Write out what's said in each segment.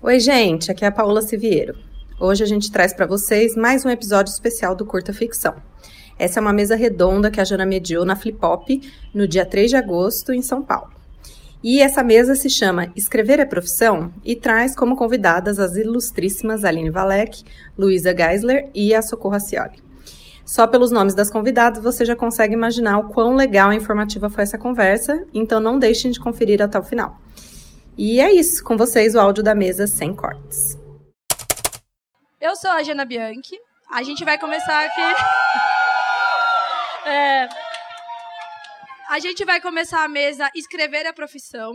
Oi, gente, aqui é a Paola Siviero. Hoje a gente traz para vocês mais um episódio especial do Curta Ficção. Essa é uma mesa redonda que a Jana mediou na Flip Hop no dia 3 de agosto em São Paulo. E essa mesa se chama Escrever é Profissão e traz como convidadas as ilustríssimas Aline Valek, Luísa Geisler e a Socorro Acioli. Só pelos nomes das convidadas você já consegue imaginar o quão legal e informativa foi essa conversa, então não deixem de conferir até o final. E é isso, com vocês o áudio da mesa sem cortes. Eu sou a Jana Bianchi. A gente vai começar aqui. É... A gente vai começar a mesa Escrever a Profissão.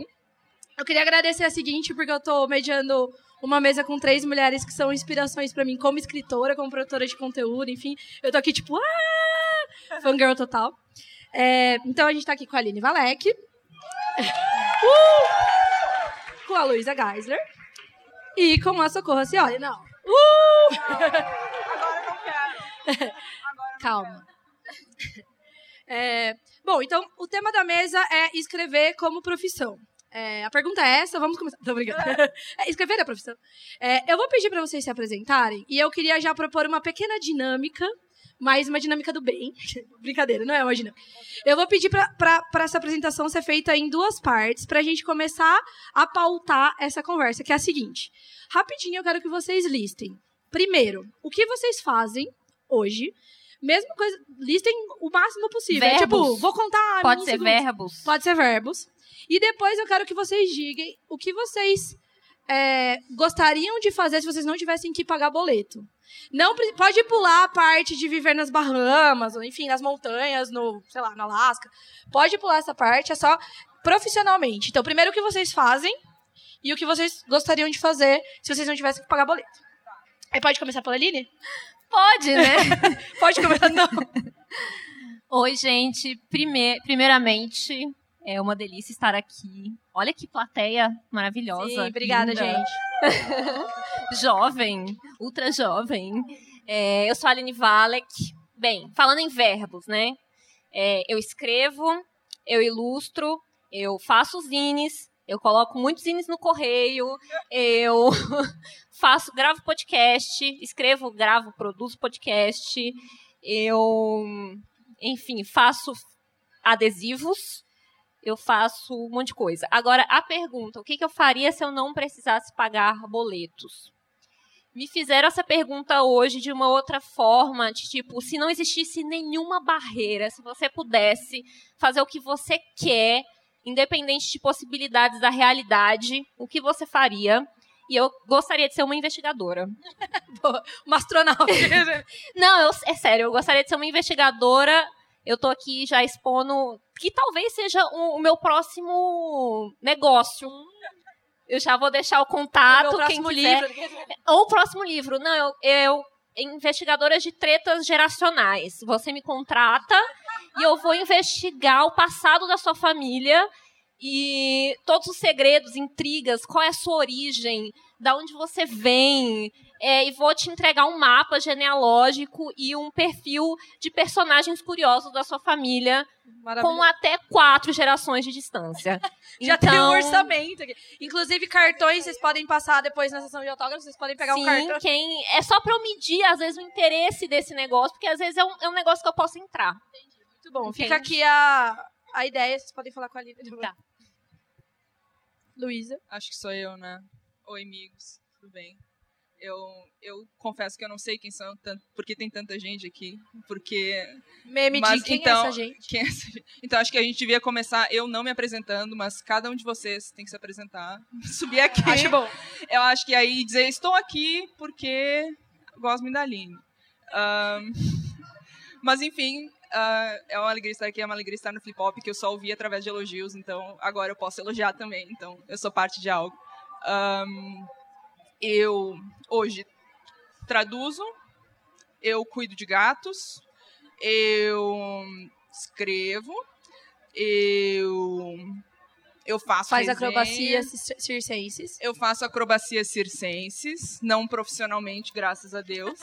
Eu queria agradecer a seguinte, porque eu estou mediando uma mesa com três mulheres que são inspirações para mim como escritora, como produtora de conteúdo, enfim. Eu tô aqui tipo, ah! Fangirl total. É... Então a gente está aqui com a Aline Valek. Uh! Com a Luísa Geisler e com a Socorro Cioli. Não. Uh! Agora não quero. Agora Calma. É, bom, então o tema da mesa é escrever como profissão. É, a pergunta é essa, vamos começar. Tô brincando. É, escrever é profissão. É, eu vou pedir para vocês se apresentarem e eu queria já propor uma pequena dinâmica mas uma dinâmica do bem. Brincadeira, não é uma dinâmica. Eu vou pedir para essa apresentação ser feita em duas partes, para a gente começar a pautar essa conversa, que é a seguinte. Rapidinho, eu quero que vocês listem. Primeiro, o que vocês fazem hoje mesma coisa, listem o máximo possível. É, tipo, vou contar. Pode ser segundos. verbos. Pode ser verbos. E depois eu quero que vocês digam o que vocês é, gostariam de fazer se vocês não tivessem que pagar boleto. Não pode pular a parte de viver nas Bahamas, ou enfim, nas montanhas, no, sei lá, no Alasca. Pode pular essa parte, é só profissionalmente. Então, primeiro o que vocês fazem e o que vocês gostariam de fazer se vocês não tivessem que pagar boleto. Aí pode começar pela Aline? Pode, né? pode começar, não. Oi, gente. Prime primeiramente, é uma delícia estar aqui. Olha que plateia maravilhosa. Sim, obrigada, linda. gente. jovem, ultra jovem. É, eu sou a Aline Valek. Bem, falando em verbos, né? É, eu escrevo, eu ilustro, eu faço zines, eu coloco muitos zines no correio, eu faço, gravo podcast, escrevo, gravo, produzo podcast, eu, enfim, faço adesivos, eu faço um monte de coisa. Agora, a pergunta: o que, que eu faria se eu não precisasse pagar boletos? Me fizeram essa pergunta hoje de uma outra forma, de tipo, se não existisse nenhuma barreira, se você pudesse fazer o que você quer, independente de possibilidades da realidade, o que você faria? E eu gostaria de ser uma investigadora. uma astronauta. não, eu, é sério, eu gostaria de ser uma investigadora eu tô aqui já expondo que talvez seja o, o meu próximo negócio. Eu já vou deixar o contato, o quem quiser. Livro. Ou o próximo livro. Não, eu, eu investigadora de tretas geracionais. Você me contrata e eu vou investigar o passado da sua família e todos os segredos, intrigas, qual é a sua origem, da onde você vem, é, e vou te entregar um mapa genealógico e um perfil de personagens curiosos da sua família com até quatro gerações de distância. Já então... tem um orçamento. Aqui. Inclusive, cartões vocês podem passar depois na sessão de autógrafos, vocês podem pegar Sim, um cartão. Quem... É só para eu medir, às vezes, o interesse desse negócio, porque às vezes é um, é um negócio que eu posso entrar. Entendi. Muito bom. Entende? Fica aqui a, a ideia, vocês podem falar com a Lívia. Tá. Luísa. Acho que sou eu, né? Oi, amigos. Tudo bem? Eu, eu confesso que eu não sei quem são, tanto, porque tem tanta gente aqui. Porque. Meme mas, de quem então, é essa gente? Quem é essa? Então acho que a gente devia começar eu não me apresentando, mas cada um de vocês tem que se apresentar. Subir aqui. Acho bom. Eu acho que aí dizer estou aqui porque gosto muito da Aline. Um, mas enfim, Uh, é uma alegria estar aqui, é uma alegria estar no Flip Hop, que eu só ouvi através de elogios, então agora eu posso elogiar também, então eu sou parte de algo. Um, eu, hoje, traduzo, eu cuido de gatos, eu escrevo, eu eu faço faz resenha, acrobacias circenses. Eu faço acrobacias circenses, não profissionalmente, graças a Deus.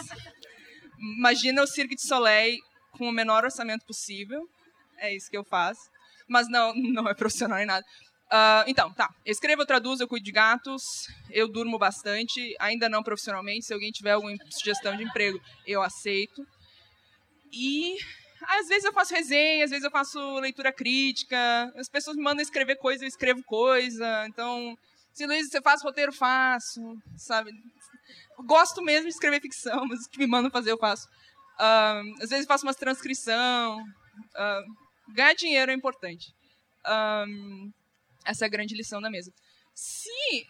Imagina o Cirque de Soleil com o menor orçamento possível. É isso que eu faço. Mas não, não é profissional em nada. Uh, então, tá. Eu escrevo, eu traduzo, eu cuido de gatos, eu durmo bastante, ainda não profissionalmente. Se alguém tiver alguma sugestão de emprego, eu aceito. E às vezes eu faço resenha, às vezes eu faço leitura crítica. As pessoas me mandam escrever coisa, eu escrevo coisa. Então, se Luiz, você faz roteiro, faço, sabe? Gosto mesmo de escrever ficção, mas o que me mandam fazer eu faço. Uh, às vezes faço uma transcrição. Uh, ganhar dinheiro é importante. Essa é a grande lição da mesa. Se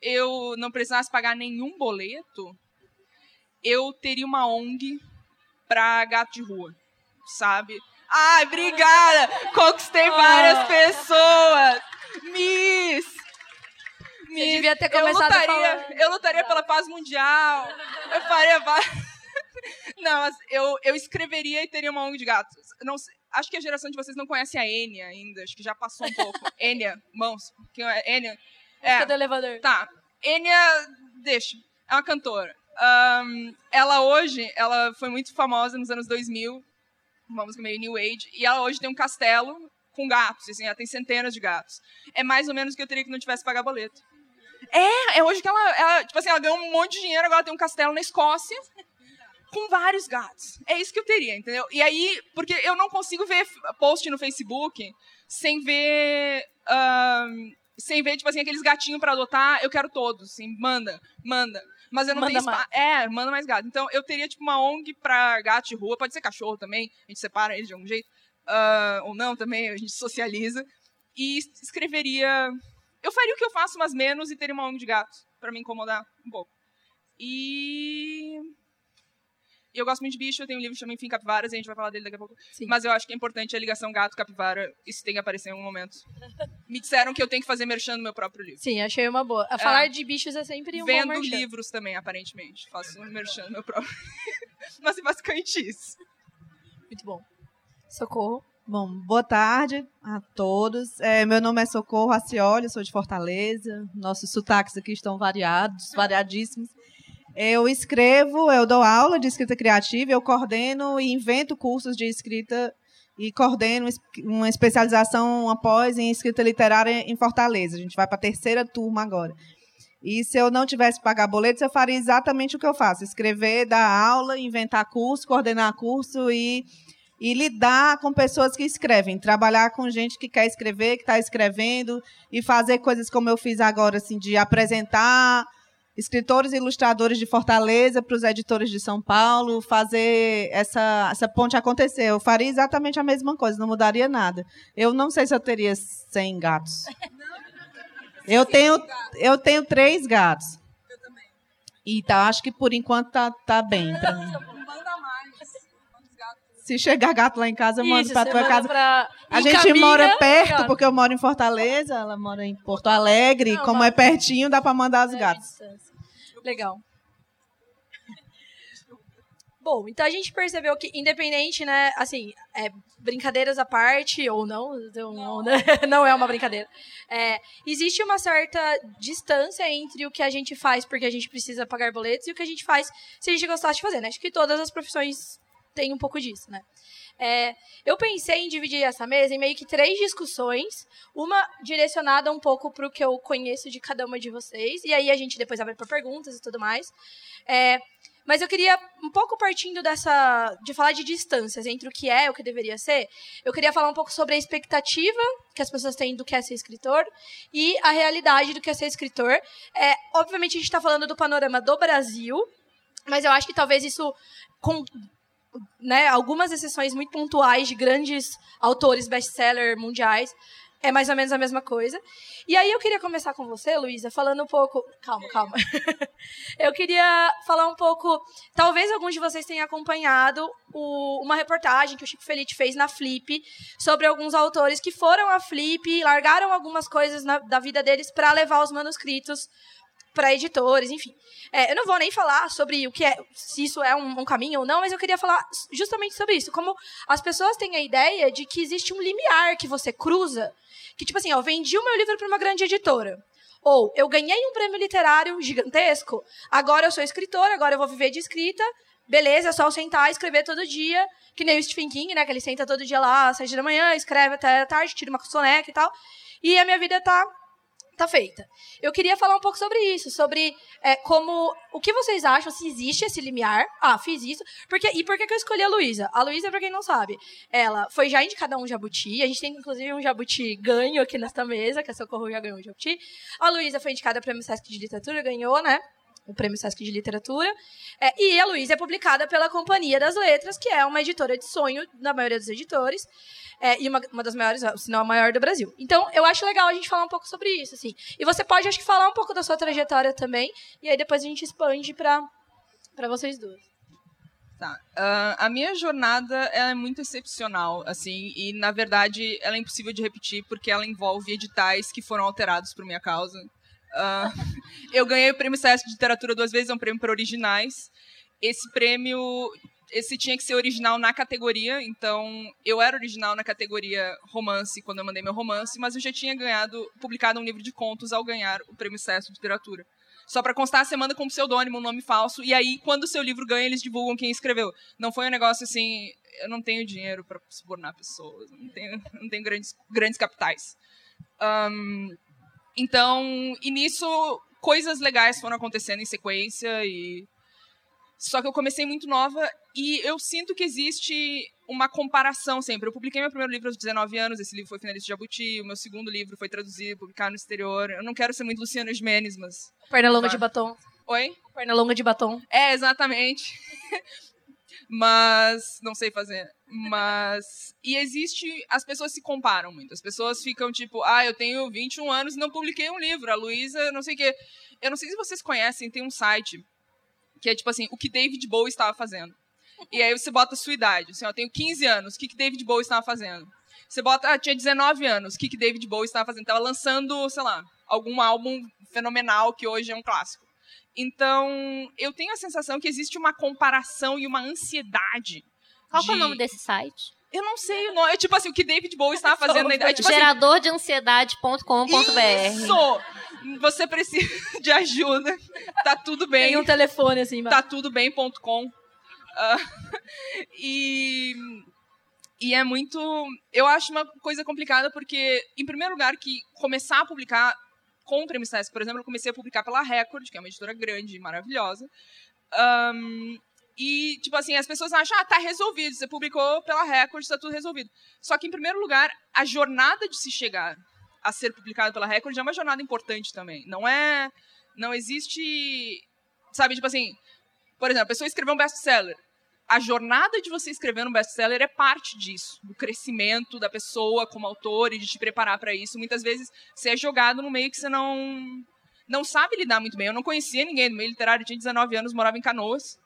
eu não precisasse pagar nenhum boleto, eu teria uma ONG para gato de rua, sabe? Ai, obrigada! Conquistei várias pessoas! Miss! Miss! Você devia ter começado eu lutaria, falar. Eu lutaria pela paz mundial. Eu faria... Não, mas eu, eu escreveria e teria uma ONG de gatos. Não acho que a geração de vocês não conhece a Enya ainda, acho que já passou um pouco. Enya, mãos. Que é Enya? É. do elevador. Tá. Enya, deixa. É uma cantora. Um, ela hoje, ela foi muito famosa nos anos 2000, uma música meio New Age, e ela hoje tem um castelo com gatos, assim, ela tem centenas de gatos. É mais ou menos o que eu teria que não tivesse pagar boleto. É, é hoje que ela, ela, tipo assim, ela ganhou um monte de dinheiro, agora tem um castelo na Escócia, com vários gatos. É isso que eu teria, entendeu? E aí, porque eu não consigo ver post no Facebook sem ver. Uh, sem ver, tipo assim, aqueles gatinhos para adotar, eu quero todos, assim, manda, manda. Mas eu não Manda tenho espaço. É, manda mais gato. Então eu teria, tipo, uma ONG pra gato de rua, pode ser cachorro também, a gente separa eles de algum jeito. Uh, ou não também, a gente socializa. E escreveria. Eu faria o que eu faço, mas menos, e teria uma ONG de gatos, para me incomodar um pouco. E eu gosto muito de bicho, eu tenho um livro chamado Enfim Capivaras, e a gente vai falar dele daqui a pouco. Sim. Mas eu acho que é importante a ligação gato-capivara, isso tem que aparecer em algum momento. Me disseram que eu tenho que fazer merchan no meu próprio livro. Sim, achei uma boa. A falar de bichos é sempre um Vendo bom livros também, aparentemente. Faço um merchan no meu próprio Mas é basicamente isso. Muito bom. Socorro. Bom, boa tarde a todos. É, meu nome é Socorro Acioli, sou de Fortaleza. Nossos sotaques aqui estão variados, variadíssimos. Eu escrevo, eu dou aula de escrita criativa, eu coordeno e invento cursos de escrita e coordeno uma especialização após em escrita literária em Fortaleza. A gente vai para a terceira turma agora. E se eu não tivesse que pagar boletos, eu faria exatamente o que eu faço: escrever, dar aula, inventar curso, coordenar curso e, e lidar com pessoas que escrevem, trabalhar com gente que quer escrever, que está escrevendo e fazer coisas como eu fiz agora, assim, de apresentar escritores e ilustradores de Fortaleza para os editores de São Paulo, fazer essa, essa ponte acontecer. Eu faria exatamente a mesma coisa, não mudaria nada. Eu não sei se eu teria 100 gatos. Eu tenho, eu tenho três gatos. Eu também. E tá, acho que por enquanto tá, tá bem para mim. Se chegar gato lá em casa, eu mando para tua casa. Pra... A gente mora perto, porque eu moro em Fortaleza, ela mora em Porto Alegre. Não, como é pertinho, dá para mandar os É, gatos. distância. Legal. Bom, então a gente percebeu que, independente, né, assim, é, brincadeiras à parte, ou não, então, não, né, não é uma brincadeira, é, existe uma certa distância entre o que a gente faz porque a gente precisa pagar boletos e o que a gente faz se a gente gostasse de fazer, né? Acho que todas as profissões têm um pouco disso, né? É, eu pensei em dividir essa mesa em meio que três discussões, uma direcionada um pouco para o que eu conheço de cada uma de vocês, e aí a gente depois abre para perguntas e tudo mais. É, mas eu queria, um pouco partindo dessa. de falar de distâncias entre o que é e o que deveria ser, eu queria falar um pouco sobre a expectativa que as pessoas têm do que é ser escritor e a realidade do que é ser escritor. É, obviamente, a gente está falando do panorama do Brasil, mas eu acho que talvez isso. Com, né, algumas exceções muito pontuais de grandes autores best-seller mundiais, é mais ou menos a mesma coisa. E aí eu queria começar com você, Luísa, falando um pouco. Calma, calma. eu queria falar um pouco. Talvez alguns de vocês tenham acompanhado o- uma reportagem que o Chico Felice fez na Flip sobre alguns autores que foram à Flip, largaram algumas coisas na- da vida deles para levar os manuscritos para editores, enfim. É, eu não vou nem falar sobre o que é, se isso é um, um caminho ou não, mas eu queria falar justamente sobre isso. Como as pessoas têm a ideia de que existe um limiar que você cruza, que tipo assim, ó, vendi o meu livro para uma grande editora. Ou eu ganhei um prêmio literário gigantesco, agora eu sou escritora, agora eu vou viver de escrita. Beleza, é só eu sentar e escrever todo dia, que nem o Stephen King, né? Que ele senta todo dia lá, às sete da manhã, escreve até a tarde, tira uma soneca e tal. e a minha vida tá tá feita. Eu queria falar um pouco sobre isso, sobre é, como. O que vocês acham, se existe esse limiar. Ah, fiz isso. Porque, e por que, que eu escolhi a Luísa? A Luísa, pra quem não sabe, ela foi já indicada um jabuti. A gente tem, inclusive, um jabuti ganho aqui nesta mesa, que a Socorro já ganhou um jabuti. A Luísa foi indicada ao Prêmio Sesc de Literatura, ganhou, né? O Prêmio Sesc de Literatura. É, e a Luísa é publicada pela Companhia das Letras, que é uma editora de sonho da maioria dos editores. É, e uma, uma das maiores, se não a maior do Brasil. Então, eu acho legal a gente falar um pouco sobre isso, assim. E você pode, acho que, falar um pouco da sua trajetória também. E aí depois a gente expande para vocês duas. Tá. Uh, a minha jornada é muito excepcional, assim, e na verdade ela é impossível de repetir porque ela envolve editais que foram alterados por minha causa. Uh, eu ganhei o prêmio Sesc de literatura duas vezes, é um prêmio para originais. Esse prêmio, esse tinha que ser original na categoria, então eu era original na categoria romance quando eu mandei meu romance, mas eu já tinha ganhado, publicado um livro de contos ao ganhar o prêmio Sesc de literatura. Só para constar, você manda com pseudônimo, um nome falso, e aí quando o seu livro ganha, eles divulgam quem escreveu. Não foi um negócio assim, eu não tenho dinheiro para subornar pessoas, não tenho, não tenho grandes, grandes capitais. Um, então, e nisso, coisas legais foram acontecendo em sequência e só que eu comecei muito nova e eu sinto que existe uma comparação sempre. Eu publiquei meu primeiro livro aos 19 anos, esse livro foi finalista de Jabuti, o meu segundo livro foi traduzido, publicado no exterior. Eu não quero ser muito Luciana Gimenez, mas... Perna longa de batom. Oi? Perna longa de batom. É, exatamente. mas não sei fazer. Mas e existe, as pessoas se comparam muito. As pessoas ficam tipo, ah, eu tenho 21 anos e não publiquei um livro. A Luísa, não sei o quê. Eu não sei se vocês conhecem, tem um site que é tipo assim, o que David Bowie estava fazendo. E aí você bota a sua idade. Assim, eu tenho 15 anos, o que, que David Bowie estava fazendo? Você bota, ah, tinha 19 anos, o que, que David Bowie estava fazendo? Estava lançando, sei lá, algum álbum fenomenal que hoje é um clássico. Então, eu tenho a sensação que existe uma comparação e uma ansiedade. Qual de... é o nome desse site? Eu não sei o nome. É tipo assim, o que David Bowie estava fazendo idade. Tipo Geradordeansiedade.com.br. Isso! Você precisa de ajuda. Tá tudo bem. Tem um telefone assim, Tá tudo bem.com. Uh, ah, e e é muito. Eu acho uma coisa complicada porque, em primeiro lugar, que começar a publicar Prêmio Sesc, por exemplo, eu comecei a publicar pela Record, que é uma editora grande e maravilhosa. Um, e, tipo assim, as pessoas acham, ah, tá resolvido, você publicou pela Record, está tudo resolvido. Só que, em primeiro lugar, a jornada de se chegar a ser publicado pela Record é uma jornada importante também. Não é. Não existe. Sabe, tipo assim. Por exemplo, a pessoa escreveu um best-seller. A jornada de você escrever um best-seller é parte disso, do crescimento da pessoa como autor e de te preparar para isso. Muitas vezes você é jogado no meio que você não não sabe lidar muito bem. Eu não conhecia ninguém no meio literário, tinha 19 anos, morava em Canoas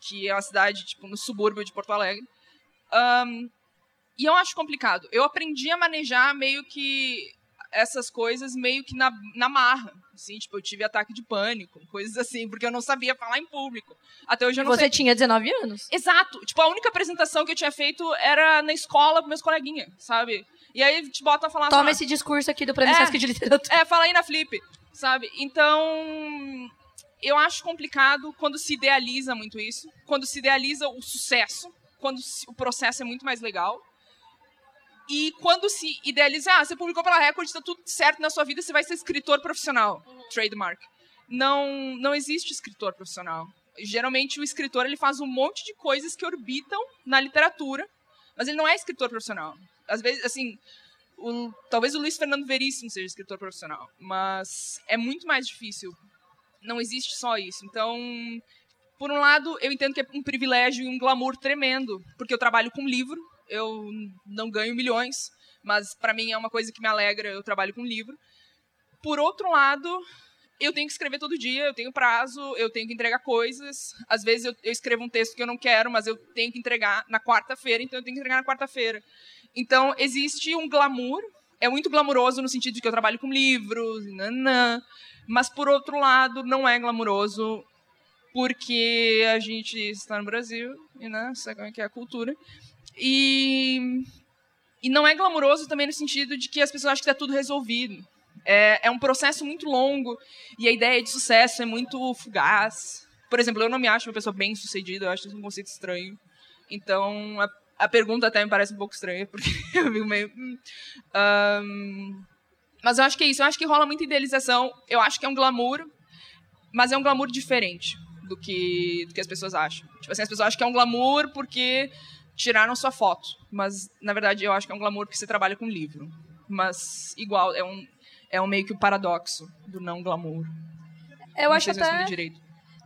que é uma cidade, tipo, no subúrbio de Porto Alegre. Um, e eu acho complicado. Eu aprendi a manejar meio que essas coisas meio que na, na marra. Assim, tipo, eu tive ataque de pânico, coisas assim, porque eu não sabia falar em público. Até hoje eu não Você sei. tinha 19 anos? Exato. Tipo, a única apresentação que eu tinha feito era na escola com meus coleguinhas, sabe? E aí te bota a falar... Toma esse discurso aqui do Prêmio é, de Literatura. É, fala aí na Flip, sabe? Então eu acho complicado quando se idealiza muito isso, quando se idealiza o sucesso, quando o processo é muito mais legal. E quando se idealiza, ah, você publicou pela Record, está tudo certo na sua vida, você vai ser escritor profissional, uhum. trademark. Não, não existe escritor profissional. Geralmente o escritor ele faz um monte de coisas que orbitam na literatura, mas ele não é escritor profissional. Às vezes, assim, o, talvez o Luiz Fernando Veríssimo seja escritor profissional, mas é muito mais difícil não existe só isso. Então, por um lado, eu entendo que é um privilégio e um glamour tremendo, porque eu trabalho com livro, eu não ganho milhões, mas para mim é uma coisa que me alegra, eu trabalho com livro. Por outro lado, eu tenho que escrever todo dia, eu tenho prazo, eu tenho que entregar coisas. Às vezes eu, eu escrevo um texto que eu não quero, mas eu tenho que entregar na quarta-feira, então eu tenho que entregar na quarta-feira. Então, existe um glamour, é muito glamuroso no sentido de que eu trabalho com livros, nanã, mas, por outro lado, não é glamuroso porque a gente está no Brasil e né, sabe como é que é a cultura. E, e não é glamuroso também no sentido de que as pessoas acham que está tudo resolvido. É, é um processo muito longo e a ideia de sucesso é muito fugaz. Por exemplo, eu não me acho uma pessoa bem sucedida, eu acho isso um conceito estranho. Então, a, a pergunta até me parece um pouco estranha, porque eu fico meio. Um, Mas eu acho que é isso. Eu acho que rola muita idealização. Eu acho que é um glamour, mas é um glamour diferente do que, do que as pessoas acham. Tipo assim, as pessoas acham que é um glamour porque tiraram sua foto. Mas, na verdade, eu acho que é um glamour porque você trabalha com livro. Mas, igual, é um, é um meio que o paradoxo do não glamour. Eu não acho sei se eu até respondi direito.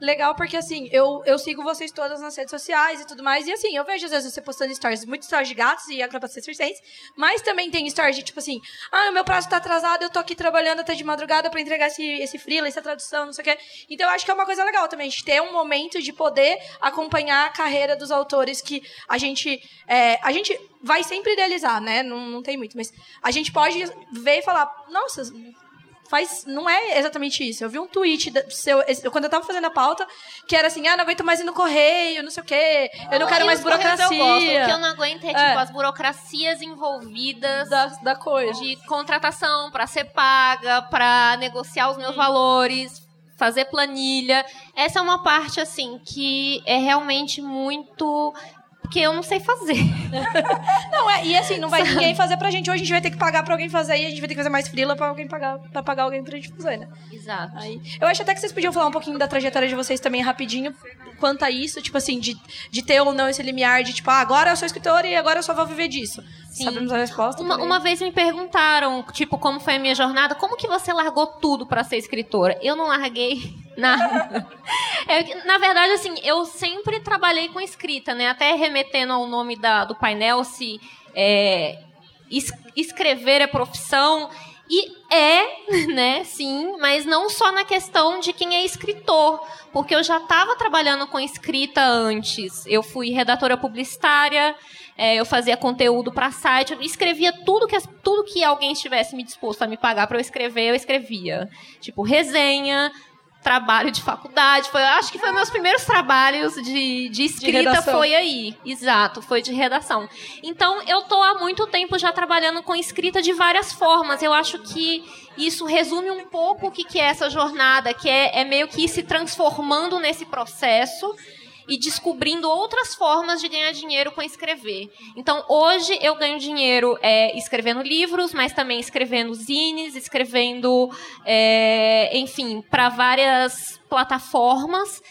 Legal porque, assim, eu, eu sigo vocês todas nas redes sociais e tudo mais. E, assim, eu vejo, às vezes, você postando stories, muitos stories de gatos e acrobacia circense. Mas também tem stories de, tipo assim, ah, o meu prazo tá atrasado, eu tô aqui trabalhando até de madrugada pra entregar esse, esse freela, essa tradução, não sei o quê. Então, eu acho que é uma coisa legal também, a gente ter um momento de poder acompanhar a carreira dos autores que a gente... é, a gente vai sempre idealizar, né? Não, não tem muito, mas a gente pode ver e falar, nossa, faz não é exatamente isso. Eu vi um tweet da- seu esse- quando eu tava fazendo a pauta que era assim: "Ah, não aguento mais ir no correio, não sei o quê. Eu não quero E mais os correios burocracia". Eu gosto. O que eu não aguento é, tipo, É. as burocracias envolvidas da, da coisa. de contratação para ser paga, para negociar os meus valores, fazer planilha. Essa é uma parte assim que é realmente muito que eu não sei fazer. Não, é, e assim, não vai ninguém fazer pra gente. Hoje a gente vai ter que pagar pra alguém fazer e a gente vai ter que fazer mais frila pra alguém pagar para pagar alguém pra gente fazer, né? Exato. Aí, eu acho até que vocês podiam falar um pouquinho da trajetória de vocês também rapidinho quanto a isso, tipo assim, de, de ter ou não esse limiar de tipo, ah, agora eu sou escritora e agora eu só vou viver disso. Sim. Sabemos a resposta? Uma, uma vez me perguntaram, tipo, como foi a minha jornada, como que você largou tudo para ser escritora? Eu não larguei nada. Que, na verdade, assim, eu sempre trabalhei com escrita, né? Até remetendo ao nome da, do painel, se é, es- escrever é profissão. E é, né, sim, mas não só na questão de quem é escritor, porque eu já estava trabalhando com escrita antes. Eu fui redatora publicitária, é, eu fazia conteúdo para site, eu escrevia tudo que, tudo que alguém estivesse me disposto a me pagar para eu escrever, eu escrevia. Tipo, resenha, trabalho de faculdade. Foi, acho que foi meus primeiros trabalhos de, de escrita redação. foi aí. Exato, foi de redação. Então, eu tô há muito tempo já trabalhando com escrita de várias formas. Eu acho que isso resume um pouco o que, que é essa jornada, que é, é meio que ir se transformando nesse processo e descobrindo outras formas de ganhar dinheiro com escrever. Então, hoje eu ganho dinheiro é, escrevendo livros, mas também escrevendo zines, escrevendo, é, enfim, para várias plataformas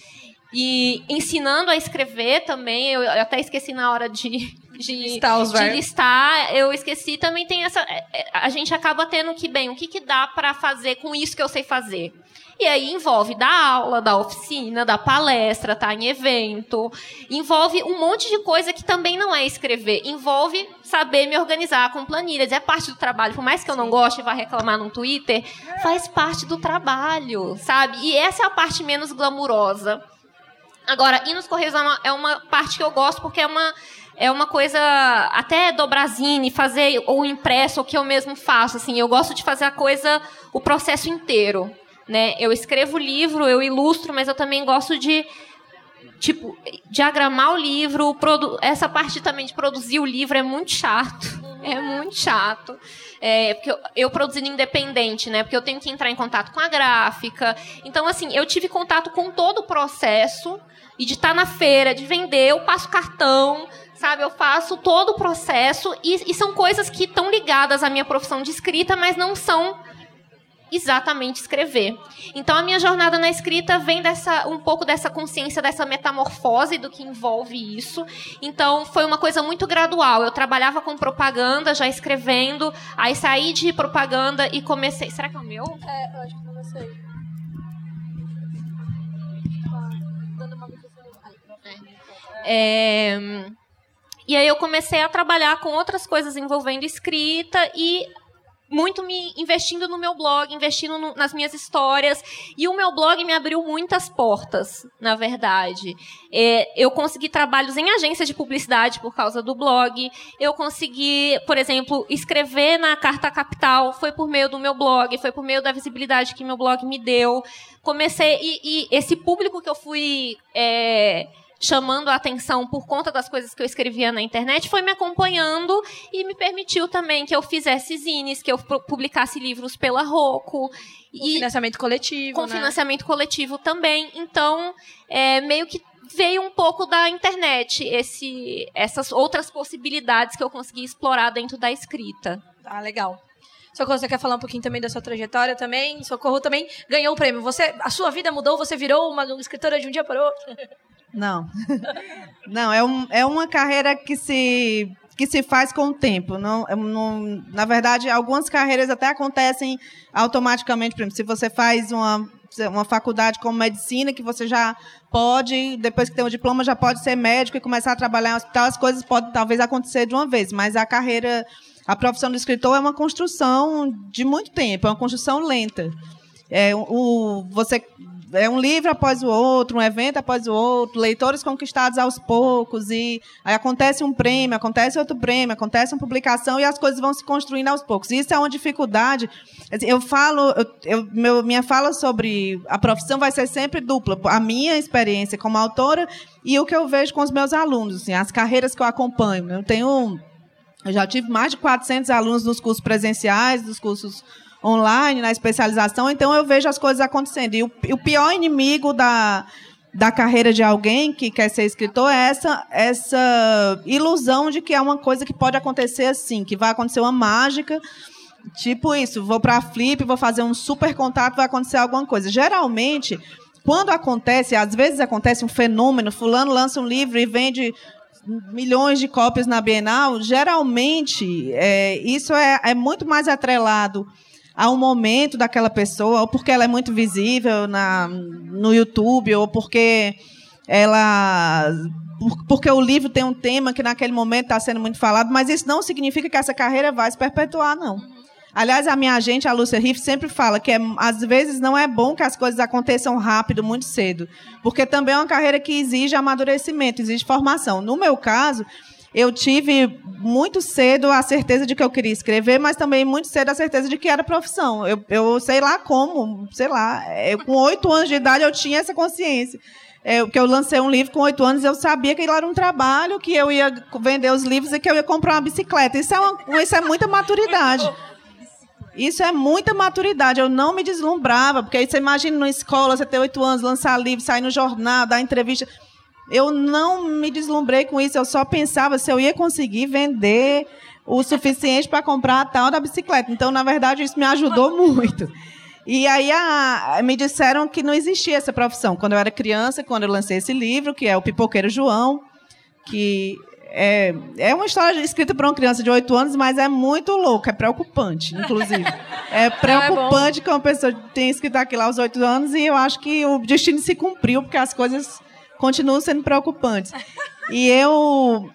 e ensinando a escrever também. Eu, eu até esqueci na hora de, de, Listar os de listar. Eu esqueci também tem essa. é, é, A gente acaba tendo que bem, o que, que dá para fazer com isso que eu sei fazer? E aí envolve dar aula, dar oficina, dar palestra, estar em evento. Envolve um monte de coisa que também não é escrever. Envolve saber me organizar com planilhas. É parte do trabalho. Por mais que eu não goste e vá reclamar no Twitter, faz parte do trabalho, sabe? E essa é a parte menos glamurosa. Agora, ir nos Correios é uma, é uma parte que eu gosto porque é uma, é uma coisa até dobrazine, fazer ou impresso, o que eu mesmo faço. Assim, eu gosto de fazer a coisa, o processo inteiro. Né? Eu escrevo livro, eu ilustro, mas eu também gosto de tipo diagramar o livro, essa parte também de produzir o livro é muito chato. É muito chato. É, porque eu, eu produzindo independente, né? Porque eu tenho que entrar em contato com a gráfica. Então, assim, eu tive contato com todo o processo. E de estar na feira, de vender, eu passo cartão, sabe? Eu faço todo o processo. E, e são coisas que estão ligadas à minha profissão de escrita, mas não são exatamente escrever. Então a minha jornada na escrita vem dessa um pouco dessa consciência dessa metamorfose do que envolve isso. Então foi uma coisa muito gradual. Eu trabalhava com propaganda, já escrevendo, aí saí de propaganda e comecei. Será que é o meu? É, eu acho que sair. Dando uma É, E aí eu comecei a trabalhar com outras coisas envolvendo escrita e muito me investindo no meu blog, investindo no- nas minhas histórias. E o meu blog me abriu muitas portas, na verdade. É, eu consegui trabalhos em agência de publicidade por causa do blog. Eu consegui, por exemplo, escrever na Carta Capital. Foi por meio do meu blog, foi por meio da visibilidade que meu blog me deu. Comecei. E, e esse público que eu fui. é, chamando a atenção por conta das coisas que eu escrevia na internet, foi me acompanhando e me permitiu também que eu fizesse zines, que eu pu- publicasse livros pela Roco. E Financiamento coletivo, com né? financiamento coletivo também. Então, é, meio que veio um pouco da internet esse, essas outras possibilidades que eu consegui explorar dentro da escrita. Ah, legal. Socorro, você quer falar um pouquinho também da sua trajetória também? Socorro também ganhou o prêmio. Você, a sua vida mudou, você virou uma escritora de um dia para o outro? Não. Não, é, um, é uma carreira que se que se faz com o tempo. Não, é, não, na verdade, algumas carreiras até acontecem automaticamente. Por exemplo, se você faz uma, uma faculdade como medicina, que você já pode, depois que tem o diploma, já pode ser médico e começar a trabalhar em hospital, as coisas podem talvez acontecer de uma vez. Mas a carreira, a profissão do escritor é uma construção de muito tempo, é uma construção lenta. É, o, você é um livro após o outro, um evento após o outro, leitores conquistados aos poucos, e aí acontece um prêmio, acontece outro prêmio, acontece uma publicação e as coisas vão se construindo aos poucos. Isso é uma dificuldade. Eu falo, eu, eu, meu, minha fala sobre a profissão vai ser sempre dupla. A minha experiência como autora e o que eu vejo com os meus alunos, assim, as carreiras que eu acompanho. Eu tenho. Eu já tive mais de 400 alunos nos cursos presenciais, nos cursos online, na especialização, então eu vejo as coisas acontecendo. E o, o pior inimigo da, da carreira de alguém que quer ser escritor é essa, essa ilusão de que é uma coisa que pode acontecer assim, que vai acontecer uma mágica. Tipo isso, vou para a Flip, vou fazer um super contato, vai acontecer alguma coisa. Geralmente, quando acontece, às vezes acontece um fenômeno, fulano lança um livro e vende milhões de cópias na Bienal, geralmente é, isso é, é muito mais atrelado a um momento daquela pessoa, ou porque ela é muito visível na, no YouTube, ou porque ela porque o livro tem um tema que naquele momento está sendo muito falado, mas isso não significa que essa carreira vai se perpetuar, não. Aliás, a minha agente, a Lúcia Riff, sempre fala que é, às vezes não é bom que as coisas aconteçam rápido, muito cedo, porque também é uma carreira que exige amadurecimento, exige formação. No meu caso, eu tive muito cedo a certeza de que eu queria escrever, mas também muito cedo a certeza de que era profissão. Eu, eu sei lá como, sei lá. Eu, com oito anos de idade eu tinha essa consciência. É, que eu lancei um livro com oito anos, eu sabia que ele era um trabalho, que eu ia vender os livros e que eu ia comprar uma bicicleta. Isso é, uma, isso é muita maturidade. Isso é muita maturidade. Eu não me deslumbrava, porque aí você imagina numa escola, você ter oito anos, lançar livro, sair no jornal, dar entrevista. Eu não me deslumbrei com isso, eu só pensava se eu ia conseguir vender o suficiente para comprar a tal da bicicleta. Então, na verdade, isso me ajudou muito. E aí a, me disseram que não existia essa profissão. Quando eu era criança, quando eu lancei esse livro, que é o Pipoqueiro João, que é, é uma história escrita por uma criança de 8 anos, mas é muito louca, é preocupante, inclusive. É preocupante que uma pessoa tenha escrito aquilo aos 8 anos e eu acho que o destino se cumpriu, porque as coisas continuam sendo preocupantes. E eu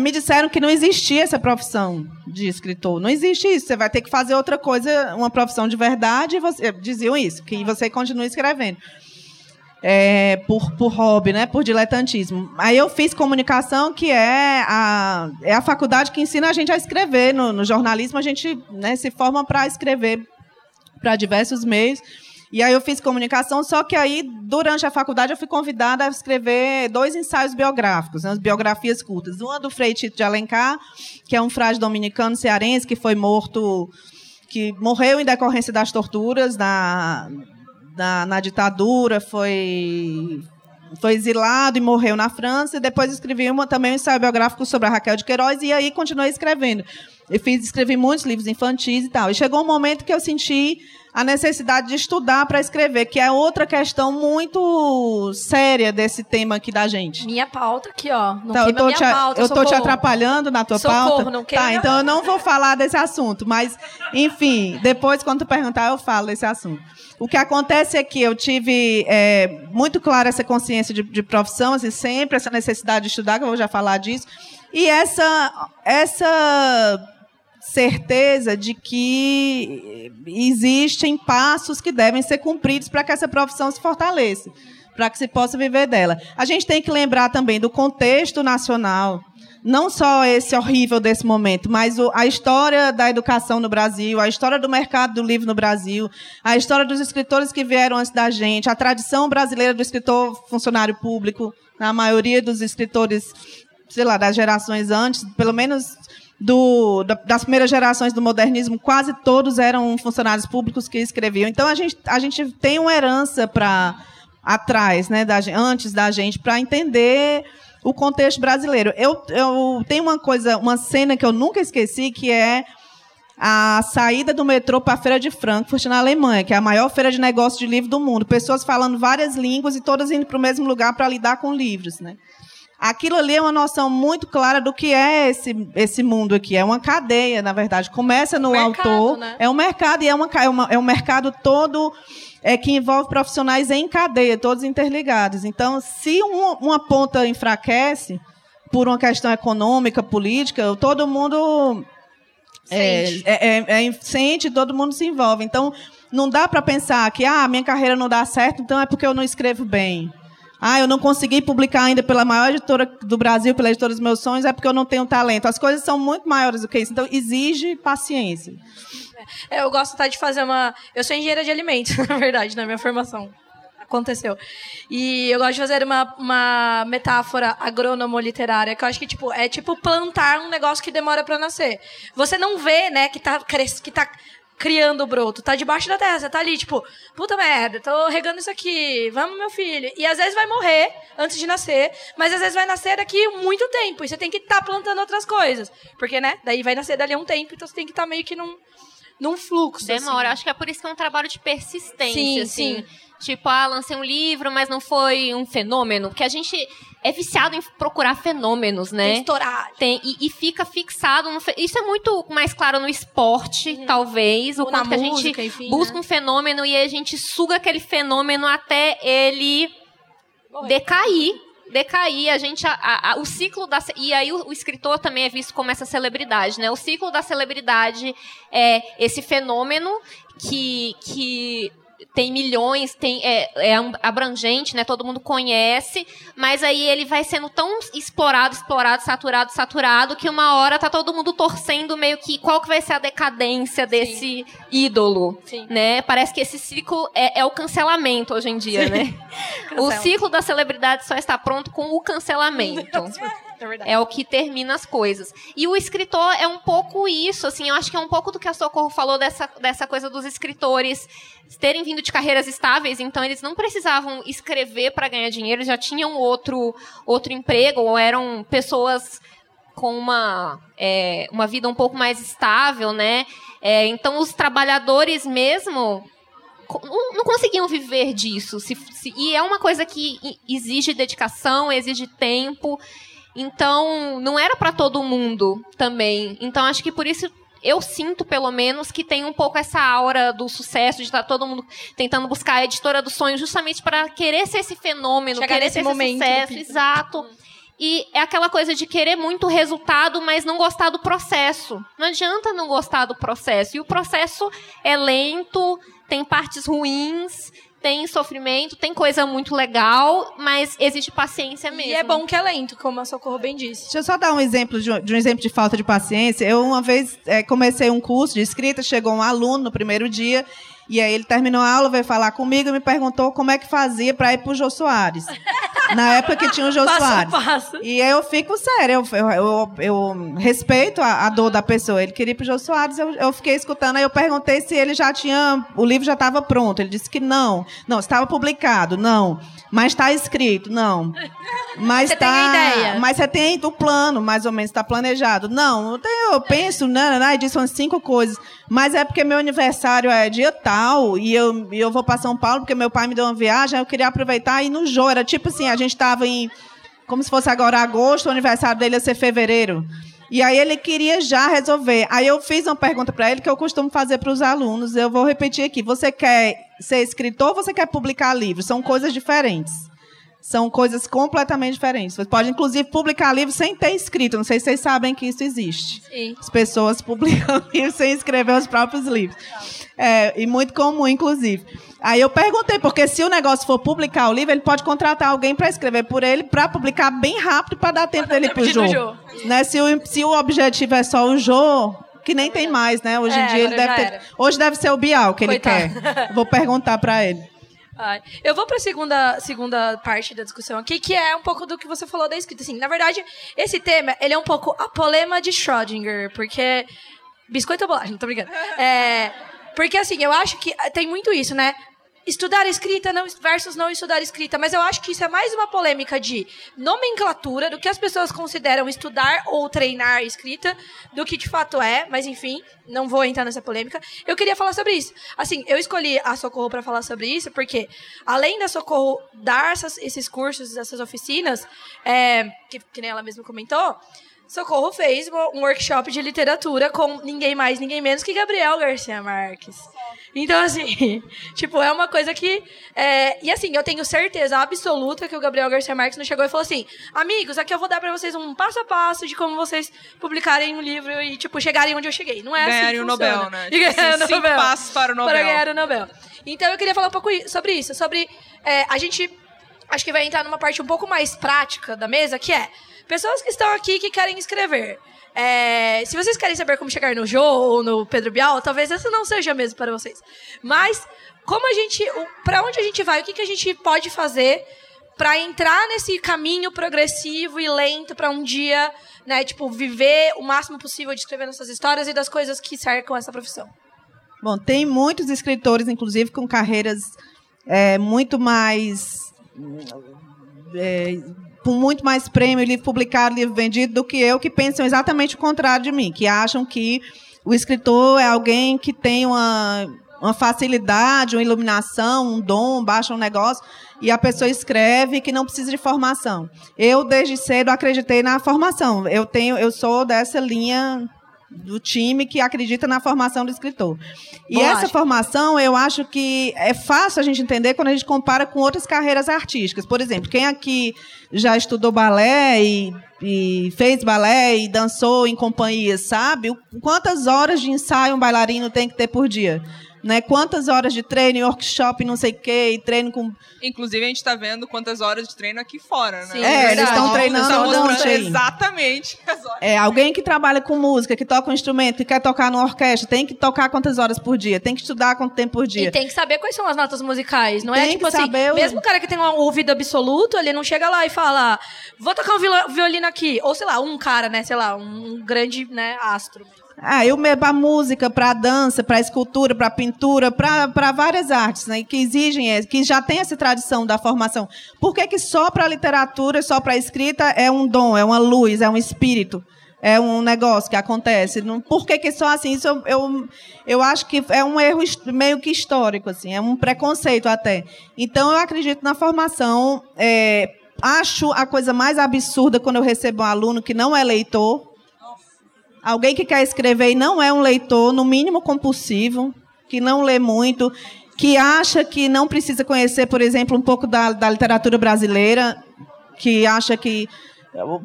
me disseram que não existia essa profissão de escritor. Não existe isso. Você vai ter que fazer outra coisa, uma profissão de verdade. Você, diziam isso, que você continua escrevendo. É, por, por hobby, né, por diletantismo. Aí eu fiz comunicação, que é a, é a faculdade que ensina a gente a escrever. No, no jornalismo, a gente né, se forma para escrever para diversos meios. E aí eu fiz comunicação, só que aí, durante a faculdade, eu fui convidada a escrever dois ensaios biográficos, né, biografias curtas. Uma do Frei Tito de Alencar, que é um frade dominicano cearense que foi morto, que morreu em decorrência das torturas na, na, na ditadura, foi foi exilado e morreu na França, e depois escrevi uma, também um ensaio biográfico sobre a Raquel de Queiroz, e aí continuei escrevendo. Eu fiz, escrevi muitos livros infantis e tal. E chegou um momento que eu senti a necessidade de estudar para escrever, que é outra questão muito séria desse tema aqui da gente. Minha pauta aqui, ó. Não então, eu tô, te, pauta, eu tô te atrapalhando na tua socorro, pauta? Não tá, então eu não vou falar desse assunto, mas, enfim, depois, quando tu perguntar, eu falo desse assunto. O que acontece é que eu tive é, muito clara essa consciência de, de profissão, assim, sempre essa necessidade de estudar, que eu vou já falar disso, e essa, essa certeza de que existem passos que devem ser cumpridos para que essa profissão se fortaleça, para que se possa viver dela. A gente tem que lembrar também do contexto nacional, não só esse horrível desse momento, mas a história da educação no Brasil, a história do mercado do livro no Brasil, a história dos escritores que vieram antes da gente, a tradição brasileira do escritor funcionário público, a maioria dos escritores, sei lá, das gerações antes, pelo menos do, das primeiras gerações do modernismo, quase todos eram funcionários públicos que escreviam. Então a gente, a gente tem uma herança para atrás, né, da, antes da gente, para entender o contexto brasileiro. Eu, eu tenho uma coisa, uma cena que eu nunca esqueci, que é a saída do metrô para a Feira de Frankfurt, na Alemanha, que é a maior feira de negócio de livro do mundo. Pessoas falando várias línguas e todas indo para o mesmo lugar para lidar com livros. Né? Aquilo ali é uma noção muito clara do que é esse, esse mundo aqui. É uma cadeia, na verdade. Começa no mercado, autor. né? É um mercado e é, uma, é, uma, é um mercado todo é, que envolve profissionais em cadeia, todos interligados. Então, se uma, uma ponta enfraquece por uma questão econômica, política, todo mundo é, Sente. é, é, é, sente, todo mundo se envolve. Então, não dá para pensar que ah, minha carreira não dá certo, então é porque eu não escrevo bem. Ah, eu não consegui publicar ainda pela maior editora do Brasil, pela editora dos meus sonhos, é porque eu não tenho talento. As coisas são muito maiores do que isso. Então, exige paciência. É, eu gosto tá, de fazer uma. Eu sou engenheira de alimentos, na verdade, na minha formação. Aconteceu. E eu gosto de fazer uma, uma metáfora agrônomo-literária, que eu acho que tipo, é tipo plantar um negócio que demora pra nascer. Você não vê, né, que tá, cres... que tá criando o broto, tá debaixo da terra, você tá ali, tipo, puta merda, tô regando isso aqui, vamos, meu filho. E às vezes vai morrer antes de nascer, mas às vezes vai nascer daqui muito tempo, e você tem que estar plantando outras coisas. Porque, né, daí vai nascer dali a um tempo, então você tem que estar meio que num, num fluxo. Demora. assim. Acho que é por isso que é um trabalho de persistência, Sim, assim. sim. Tipo, ah, lancei um livro, mas não foi um fenômeno. Porque a gente é viciado em procurar fenômenos, Tem né? que estourar. Tem, e, e fica fixado. No, isso é muito mais claro no esporte, talvez. O Uhum. Ou na quanto que a gente música, enfim, busca né? um fenômeno e a gente suga aquele fenômeno até ele Morrer. decair. Decair, a gente. a- a- o ciclo da. E aí o, o escritor também é visto como essa celebridade, né? O ciclo da celebridade é esse fenômeno que. que tem milhões, tem, é, é abrangente, né? Todo mundo conhece, mas aí ele vai sendo tão explorado, explorado, saturado, saturado, que uma hora tá todo mundo torcendo meio que qual que vai ser a decadência desse ídolo, Sim. né? Parece que esse ciclo é, é o cancelamento hoje em dia, né? O ciclo da celebridade só está pronto com o cancelamento. É. É o que termina as coisas. E o escritor é um pouco isso, assim, eu acho que é um pouco do que a Socorro falou dessa, dessa coisa dos escritores terem vindo de carreiras estáveis, então eles não precisavam escrever para ganhar dinheiro, já tinham outro, outro emprego, ou eram pessoas com uma, é, uma vida um pouco mais estável, né? É, então os trabalhadores mesmo não, conseguiam viver disso. Se- se- e é uma coisa que exige dedicação, exige tempo. Então, não era para todo mundo também. Então, acho que por isso eu sinto, pelo menos, que tem um pouco essa aura do sucesso, de estar todo mundo tentando buscar a editora do sonho, justamente para querer ser esse fenômeno, Chegar querer ser esse momento do sucesso. Exato. E é aquela coisa de querer muito resultado, mas não gostar do processo. Não adianta não gostar do processo. E o processo é lento, tem partes ruins, tem sofrimento, tem coisa muito legal, mas exige paciência mesmo. E é bom que é lento, como a Socorro bem disse. Deixa eu só dar um exemplo de um, de um exemplo de falta de paciência. Eu uma vez eh, comecei um curso de escrita, chegou um aluno no primeiro dia e aí ele terminou a aula, veio falar comigo e me perguntou como é que fazia para ir pro Jô Soares. Na época que tinha o Jô Passo Soares. passo. E aí eu fico sério, eu, eu, eu- respeito a, a dor da pessoa. Ele queria ir pro Jô Soares, eu, eu fiquei escutando, aí eu perguntei se ele já tinha. O livro já estava pronto. Ele disse que não. Não, estava publicado, não. Mas está escrito, não. Mas Você tem tá- ideia? Mas você tem o plano, mais ou menos, está planejado. Não, eu penso, né, né, disse umas cinco coisas. Mas é porque meu aniversário é dia tal e eu, eu vou para São Paulo porque meu pai me deu uma viagem, eu queria aproveitar e ir no Jô. Era tipo assim, a gente estava em como se fosse agora agosto, o aniversário dele ia ser fevereiro. E aí ele queria já resolver. Aí eu fiz uma pergunta para ele que eu costumo fazer para os alunos. Eu vou repetir aqui. Você quer ser escritor ou você quer publicar livro? São coisas diferentes. São coisas completamente diferentes. Você pode, inclusive, publicar livro sem ter escrito. Não sei se vocês sabem que isso existe. Sim. As pessoas publicam livros sem escrever os próprios livros. É, e muito comum, inclusive. Aí eu perguntei, porque se o negócio for publicar o livro, ele pode contratar alguém para escrever por ele, para publicar bem rápido, para dar tempo dele ir jogo. no Né? Se, o, se o objetivo é só o Jô, que nem tem mais, né? Hoje em É, dia ele deve ter. Hoje deve ser o Bial que ele Coitado. quer. Vou perguntar para ele. Ai, Eu vou para a segunda, segunda parte da discussão aqui, que é um pouco do que você falou da escrita. Assim, na verdade, esse tema ele é um pouco a polema de Schrödinger, porque. Biscoito ou bolacha? Não tô brincando. É, porque, assim, eu acho que tem muito isso, né? Estudar escrita não, versus não estudar escrita, mas eu acho que isso é mais uma polêmica de nomenclatura do que as pessoas consideram estudar ou treinar escrita do que de fato é, mas enfim, não vou entrar nessa polêmica. Eu queria falar sobre isso. Assim, eu escolhi a Socorro para falar sobre isso porque além da Socorro dar essas, esses cursos, essas oficinas, é, que, que nem ela mesma comentou, Socorro fez um workshop de literatura com ninguém mais, ninguém menos que Gabriel Garcia Marques. Então, assim, tipo, é uma coisa que. É... E assim, eu tenho certeza absoluta que o Gabriel Garcia Marques não chegou e falou assim: amigos, aqui eu vou dar pra vocês um passo a passo de como vocês publicarem um livro e, tipo, chegarem onde eu cheguei. Não é Ganharem assim. o Nobel, né? E Tipo assim, o cinco Nobel. passos para o Nobel. Para ganhar o Nobel. Então eu queria falar um pouco sobre isso, sobre. é, a gente. Acho que vai entrar numa parte um pouco mais prática da mesa, que é pessoas que estão aqui que querem escrever. É, se vocês querem saber como chegar no Jô ou no Pedro Bial, talvez essa não seja mesmo para vocês. Mas como a gente, para onde a gente vai? O que, que a gente pode fazer para entrar nesse caminho progressivo e lento para um dia, né, tipo, viver o máximo possível de escrever essas histórias e das coisas que cercam essa profissão? Bom, tem muitos escritores, inclusive, com carreiras é, muito mais. É, com muito mais prêmio, livro publicado, livro vendido, do que eu, que pensam exatamente o contrário de mim, que acham que o escritor é alguém que tem uma, uma facilidade, uma iluminação, um dom, baixa um negócio, e a pessoa escreve que não precisa de formação. Eu, desde cedo, acreditei na formação. Eu, tenho, eu sou dessa linha do time que acredita na formação do escritor. E Bolacha. essa formação, eu acho que é fácil a gente entender quando a gente compara com outras carreiras artísticas. Por exemplo, quem aqui já estudou balé e, e fez balé e dançou em companhia, sabe? Quantas horas de ensaio um bailarino tem que ter por dia? Né? Quantas horas de treino, workshop, não sei o quê, e treino com Inclusive, a gente tá vendo quantas horas de treino aqui fora, né? Sim, É, eles estão treinando tá mostrando exatamente as horas. É, alguém que trabalha com música, que toca um instrumento, que quer tocar numa orquestra, tem que tocar quantas horas por dia, tem que estudar quanto tempo por dia. E tem que saber quais são as notas musicais, não é Tem tipo que assim, o- mesmo o cara que tem um ouvido absoluto, ele não chega lá e fala, vou tocar um violino aqui, ou sei lá, um cara, né, sei lá, um grande, né, astro. Ah, eu me para música, para dança, para escultura, para pintura, para várias artes, né, que exigem, que já tem essa tradição da formação. Por que, que só para literatura, só para escrita é um dom, é uma luz, é um espírito? É um negócio que acontece. Por que, que só assim? Isso eu, eu, eu acho que é um erro meio que histórico, assim, é um preconceito até. Então eu acredito na formação. é, acho a coisa mais absurda quando eu recebo um aluno que não é leitor, Alguém que quer escrever e não é um leitor, no mínimo compulsivo, que não lê muito, que acha que não precisa conhecer, por exemplo, um pouco da, da literatura brasileira, que acha que.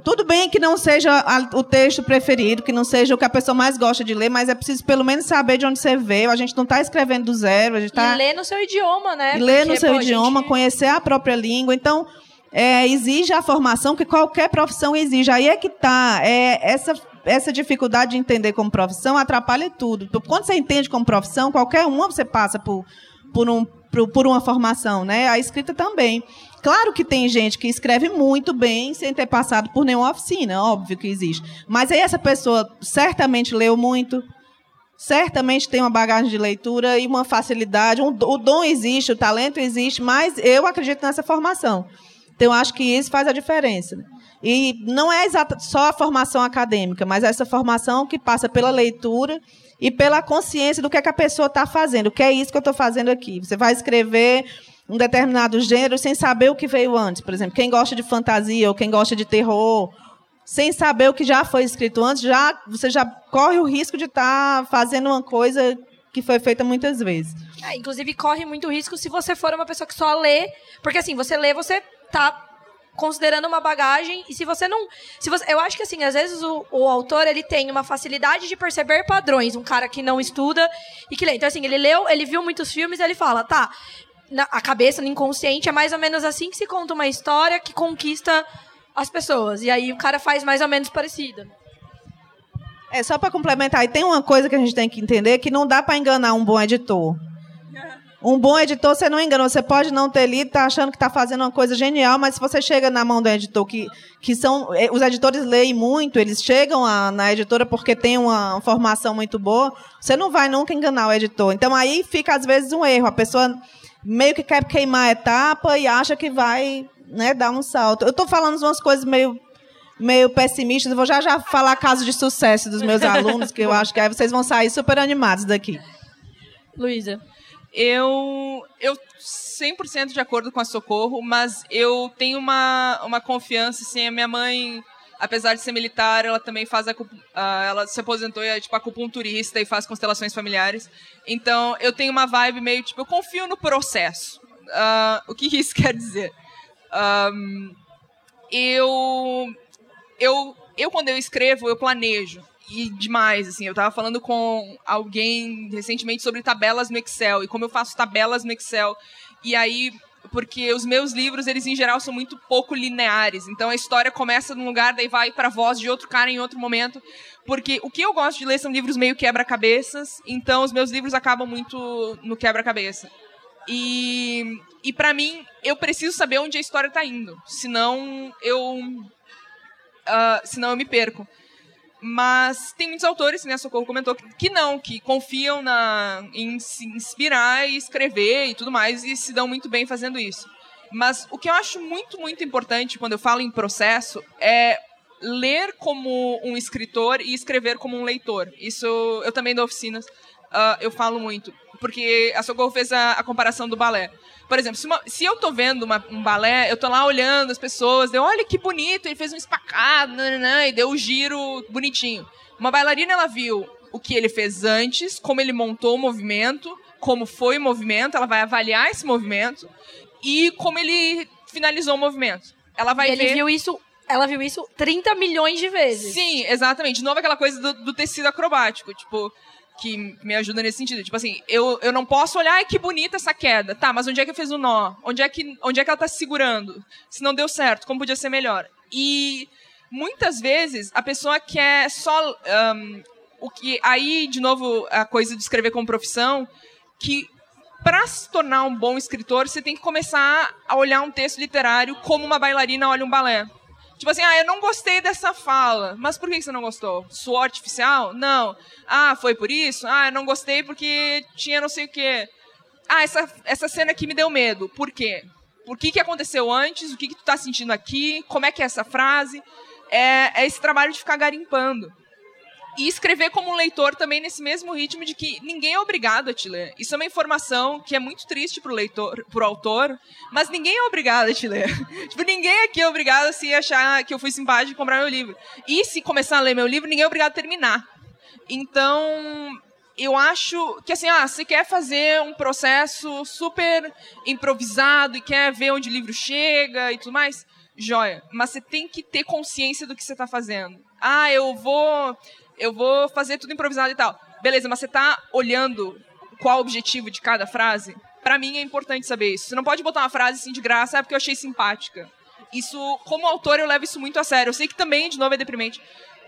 Tudo bem que não seja o texto preferido, que não seja o que a pessoa mais gosta de ler, mas é preciso pelo menos saber de onde você veio. A gente não está escrevendo do zero, a gente está E ler no seu idioma, né? ler no seu pô, idioma, gente- conhecer a própria língua. Então, é, exige a formação que qualquer profissão exige. Aí é que está. É, essa, essa dificuldade de entender como profissão atrapalha tudo. Quando você entende como profissão, qualquer uma você passa por, por, um, por, por uma formação. Né? A escrita também. Claro que tem gente que escreve muito bem sem ter passado por nenhuma oficina, óbvio que existe. Mas aí essa pessoa certamente leu muito, certamente tem uma bagagem de leitura e uma facilidade. Um, o dom existe, o talento existe, mas eu acredito nessa formação. Então, acho que isso faz a diferença. E não é só a formação acadêmica, mas essa formação que passa pela leitura e pela consciência do que, é que a pessoa está fazendo. O que é isso que eu estou fazendo aqui? Você vai escrever um determinado gênero sem saber o que veio antes. Por exemplo, quem gosta de fantasia ou quem gosta de terror, sem saber o que já foi escrito antes, já você já corre o risco de estar fazendo uma coisa que foi feita muitas vezes. É, inclusive, corre muito risco se você for uma pessoa que só lê. Porque assim, você lê, você tá considerando uma bagagem. E se você não. Se você, eu acho que assim, às vezes o, o autor ele tem uma facilidade de perceber padrões. Um cara que não estuda e que lê. Então, assim, ele leu, ele viu muitos filmes ele fala, tá. Na, a cabeça, no inconsciente, é mais ou menos assim que se conta uma história que conquista as pessoas. E aí o cara faz mais ou menos parecido. É, só para complementar, e tem uma coisa que a gente tem que entender que não dá para enganar um bom editor. Um bom editor você não engana, você pode não ter lido, tá achando que está fazendo uma coisa genial, mas se você chega na mão do editor que, que são, eh, os editores leem muito, eles chegam a- na editora porque tem uma formação muito boa, você não vai nunca enganar o editor. Então aí fica às vezes um erro, a pessoa meio que quer queimar a etapa e acha que vai né, dar um salto. Eu estou falando umas coisas meio meio pessimistas. Vou já já falar casos de sucesso dos meus alunos, que eu acho que aí vocês vão sair super animados daqui. Luísa. Eu, eu 100% de acordo com a Socorro, mas eu tenho uma, uma confiança, assim, a minha mãe, apesar de ser militar, ela também faz a, ela se aposentou e é, tipo, acupunturista e faz constelações familiares. Então, eu tenho uma vibe meio, tipo, eu confio no processo. Uh, o que isso quer dizer? Um, eu, eu, eu, quando eu escrevo, eu planejo e demais, assim. Eu tava falando com alguém recentemente sobre tabelas no Excel e como eu faço tabelas no Excel. E aí, porque os meus livros, eles em geral são muito pouco lineares. Então a história começa num lugar, daí vai pra voz de outro cara em outro momento. Porque o que eu gosto de ler são livros meio quebra-cabeças, então os meus livros acabam muito no quebra-cabeça. E, e para mim, eu preciso saber onde a história tá indo. Senão eu. Uh, senão eu me perco. Mas tem muitos autores, né, Socorro comentou, que não, que confiam na, em se inspirar e escrever e tudo mais, e se dão muito bem fazendo isso. Mas o que eu acho muito, muito importante quando eu falo em processo é ler como um escritor e escrever como um leitor. Isso eu também dou oficinas, uh, eu falo muito. Porque a Socorro fez a, a comparação do balé. Por exemplo, se, uma, se eu tô vendo uma, um balé, eu tô lá olhando as pessoas, deu, olha que bonito, ele fez um espacado, nananã, e deu o um giro bonitinho. Uma bailarina, ela viu o que ele fez antes, como ele montou o movimento, como foi o movimento, ela vai avaliar esse movimento e como ele finalizou o movimento. Ela vai e ele ver... viu isso ela viu isso 30 milhões de vezes. Sim, exatamente. De novo aquela coisa do, do tecido acrobático. Tipo, que me ajuda nesse sentido. Tipo assim, eu, eu não posso olhar, ai, que bonita essa queda. Tá, mas onde é que fez o nó? Onde é que, onde é que ela tá se segurando? Se não deu certo, como podia ser melhor? E muitas vezes a pessoa quer só. Um, o que Aí, de novo, a coisa de escrever como profissão, que para se tornar um bom escritor, você tem que começar a olhar um texto literário como uma bailarina olha um balé. Tipo assim, ah, eu não gostei dessa fala. Mas por que você não gostou? Suor artificial? Não. Ah, foi por isso? Ah, eu não gostei porque tinha não sei o quê. Ah, essa, essa cena aqui me deu medo. Por quê? Por que, que aconteceu antes? O que, que tu tá sentindo aqui? Como é que é essa frase? É, é esse trabalho de ficar garimpando e escrever como leitor também nesse mesmo ritmo de que ninguém é obrigado a te ler. Isso é uma informação que é muito triste pro leitor, pro autor, mas ninguém é obrigado a te ler. tipo, ninguém aqui é obrigado a se achar que eu fui simpático e comprar meu livro. E se começar a ler meu livro, ninguém é obrigado a terminar. Então, eu acho que assim, ah, você quer fazer um processo super improvisado e quer ver onde o livro chega e tudo mais, joia. Mas você tem que ter consciência do que você está fazendo. Ah, eu vou eu vou fazer tudo improvisado e tal. Beleza, mas você tá olhando qual o objetivo de cada frase? Para mim é importante saber isso. Você não pode botar uma frase assim de graça, é porque eu achei simpática. Isso, como autor, eu levo isso muito a sério. Eu sei que também, de novo, é deprimente.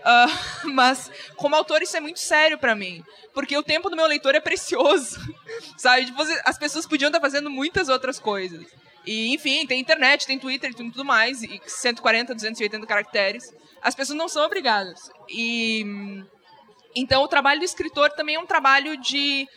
Uh, mas, como autor, isso é muito sério para mim. Porque o tempo do meu leitor é precioso. Sabe? Tipo, as pessoas podiam estar fazendo muitas outras coisas. E, enfim, tem internet, tem Twitter e tudo mais. E 140, 280 caracteres as pessoas não são obrigadas. E então o trabalho do escritor também é um trabalho de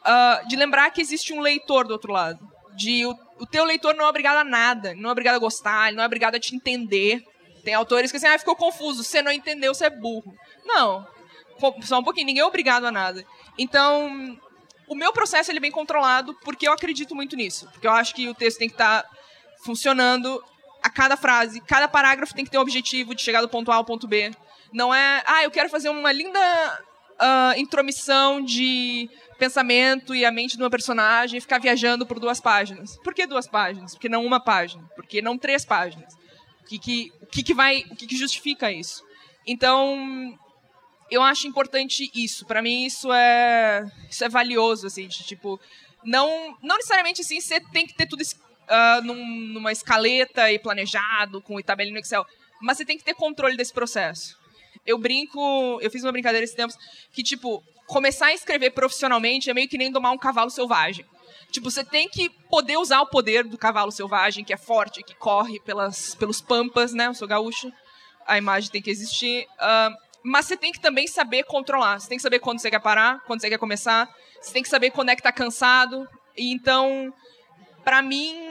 uh, de lembrar que existe um leitor do outro lado. De o, o teu leitor não é obrigado a nada, não é obrigado a gostar, não é obrigado a te entender. Tem autores que assim, ah, ficou confuso, você não entendeu, você é burro. Não, só um pouquinho, ninguém é obrigado a nada. Então, o meu processo ele é bem controlado porque eu acredito muito nisso. Porque eu acho que o texto tem que estar tá funcionando a cada frase, cada parágrafo tem que ter um objetivo de chegar do ponto A ao ponto B. Não é, ah, eu quero fazer uma linda uh, intromissão de pensamento e a mente de uma personagem e ficar viajando por duas páginas. Por que duas páginas? Porque não uma página? Porque não três páginas? O que, que, o que, que vai, o que, que justifica isso? Então, eu acho importante isso. Para mim, isso é, isso é valioso, assim, de, tipo, não, não necessariamente assim, você tem que ter tudo uh, num, numa escaleta e planejado, com tabela no Excel. Mas você tem que ter controle desse processo. Eu brinco, eu fiz uma brincadeira esses tempos, que, tipo, começar a escrever profissionalmente é meio que nem domar um cavalo selvagem. Tipo, você tem que poder usar o poder do cavalo selvagem, que é forte, que corre pelas, pelos pampas, né? Eu sou gaúcho, a imagem tem que existir. Uh, mas você tem que também saber controlar. Você tem que saber quando você quer parar, quando você quer começar. Você tem que saber quando é que tá cansado. E então, Pra mim,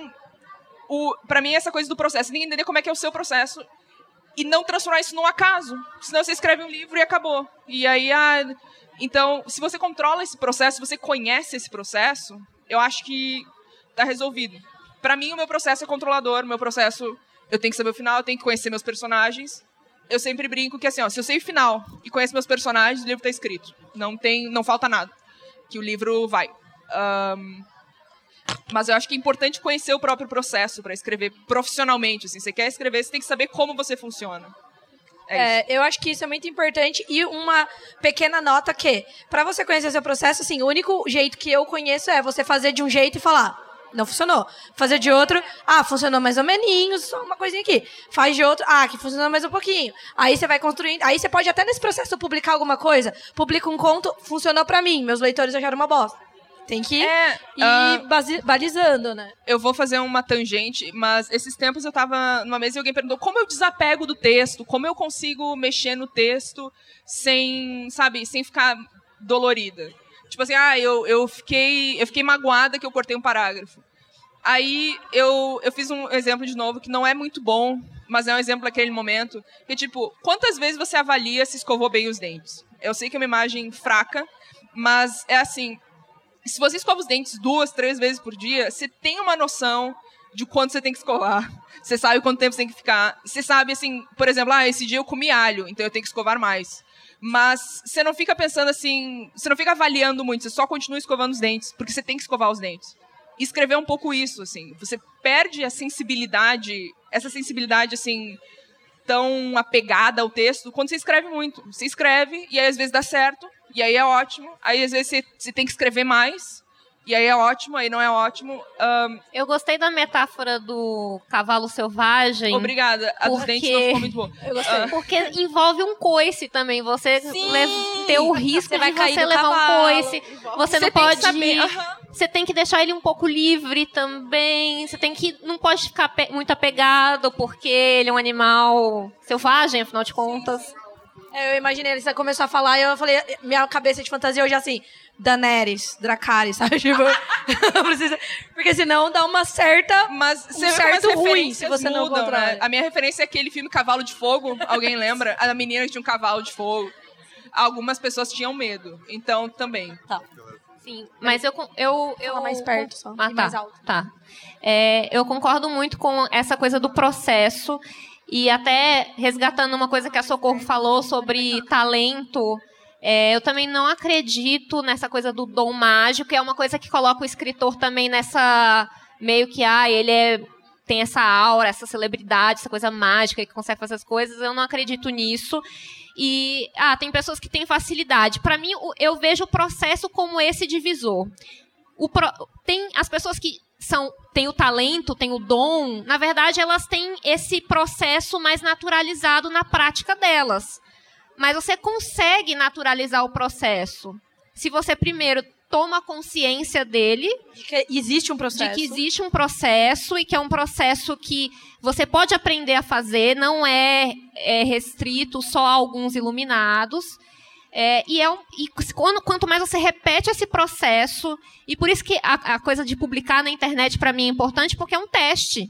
o, pra mim, essa coisa do processo, tem entender como é que é o seu processo e não transformar isso num acaso. Senão você escreve um livro e acabou. E aí, ah, então, se você controla esse processo, se você conhece esse processo, eu acho que tá resolvido. Pra mim, o meu processo é controlador, meu processo, eu tenho que saber o final, eu tenho que conhecer meus personagens. Eu sempre brinco que assim, ó, se eu sei o final e conheço meus personagens, o livro tá escrito. Não tem, não falta nada. Que o livro vai. Ahn, mas eu acho que é importante conhecer o próprio processo para escrever profissionalmente. Assim, você quer escrever, você tem que saber como você funciona. É. É, eu acho que isso é muito importante e uma pequena nota que, pra você conhecer seu processo, assim, o único jeito que eu conheço é você fazer de um jeito e falar, não funcionou. Fazer de outro, ah, funcionou mais ou menos, só uma coisinha aqui. Faz de outro, ah, que funcionou mais um pouquinho. Aí você vai construindo, aí você pode até nesse processo publicar alguma coisa. Publica um conto, funcionou pra mim, meus leitores acharam uma bosta. Tem que É, ir base- balizando, né? eu vou fazer uma tangente, mas esses tempos eu tava numa mesa e alguém perguntou como eu desapego do texto, como eu consigo mexer no texto sem, sabe, sem ficar dolorida. Tipo assim, ah, eu, eu fiquei eu fiquei magoada que eu cortei um parágrafo. Aí eu, eu fiz um exemplo de novo que não é muito bom, mas é um exemplo daquele momento, que tipo, quantas vezes você avalia se escovou bem os dentes? Eu sei que é uma imagem fraca, mas é assim, se você escova os dentes duas, três vezes por dia, você tem uma noção de quanto você tem que escovar. Você sabe quanto tempo você tem que ficar. Você sabe, assim, por exemplo, ah, esse dia eu comi alho, então eu tenho que escovar mais. Mas você não fica pensando assim, você não fica avaliando muito, você só continua escovando os dentes, porque você tem que escovar os dentes. Escrever um pouco isso, assim. Você perde a sensibilidade, essa sensibilidade, assim, tão apegada ao texto quando você escreve muito. Você escreve e aí às vezes dá certo, e aí é ótimo. Aí às vezes você, você tem que escrever mais, e aí é ótimo, aí não é ótimo. Ahn, Eu gostei da metáfora do cavalo selvagem. obrigada. A dos Porque- dentes não ficou muito boa. Eu gostei. Ah, Porque envolve um coice também. Você Sim! le- ter o risco Você vai de cair você levar cavalo. um coice. Você, não tem que pode. aham. Você tem que deixar ele um pouco livre também. Você tem que. Não pode ficar pe- muito apegado, porque ele é um animal selvagem, afinal de contas. É, Eu imaginei, você começou a falar e eu falei, minha cabeça de fantasia hoje é assim, Daenerys, Dracarys, sabe? Tipo, eu preciso- porque senão dá uma certa... Mas você Um certo ruim, se você não mudam, controla. né? A minha referência é aquele filme Cavalo de Fogo. Alguém lembra? A menina que tinha um cavalo de fogo. Algumas pessoas tinham medo. Então, também. Sim, mas eu. eu, eu Fala mais perto só, Ah, e tá. mais alto. Tá. É, eu concordo muito com essa coisa do processo. E até resgatando uma coisa que a Socorro falou sobre talento. é, eu também não acredito nessa coisa do dom mágico, é uma coisa que coloca o escritor também nessa. meio que, ah, ele é, tem essa aura, essa celebridade, essa coisa mágica que consegue fazer as coisas. Eu não acredito nisso. E, ah, tem pessoas que têm facilidade. Para mim, eu vejo o processo como esse divisor. Pro- tem as pessoas que são têm o talento, têm o dom, na verdade elas têm esse processo mais naturalizado na prática delas. Mas você consegue naturalizar o processo se você primeiro toma consciência dele De que existe um processo. de que existe um processo e que é um processo que você pode aprender a fazer, não é, é restrito só a alguns iluminados. É, e é um, e quando, quanto mais você repete esse processo, e por isso que a, a coisa de publicar na internet para mim é importante, porque é um teste.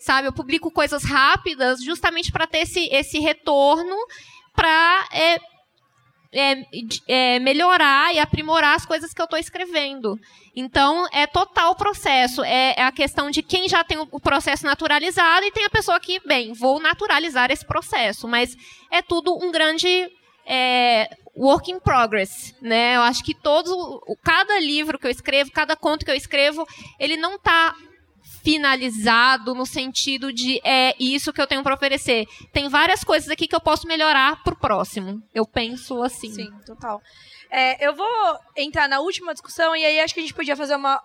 Sabe, eu publico coisas rápidas justamente para ter esse, esse retorno para é, é, é, melhorar e aprimorar as coisas que eu estou escrevendo. Então, é total processo. É, é a questão de quem já tem o, o processo naturalizado e tem a pessoa que, bem, vou naturalizar esse processo. Mas é tudo um grande é, work in progress, né? Eu acho que todos, o- cada livro que eu escrevo, cada conto que eu escrevo, ele não está finalizado no sentido de é isso que eu tenho para oferecer. Tem várias coisas aqui que eu posso melhorar pro próximo. Eu penso assim. Sim, total. É, eu vou entrar na última discussão e aí acho que a gente podia fazer uma,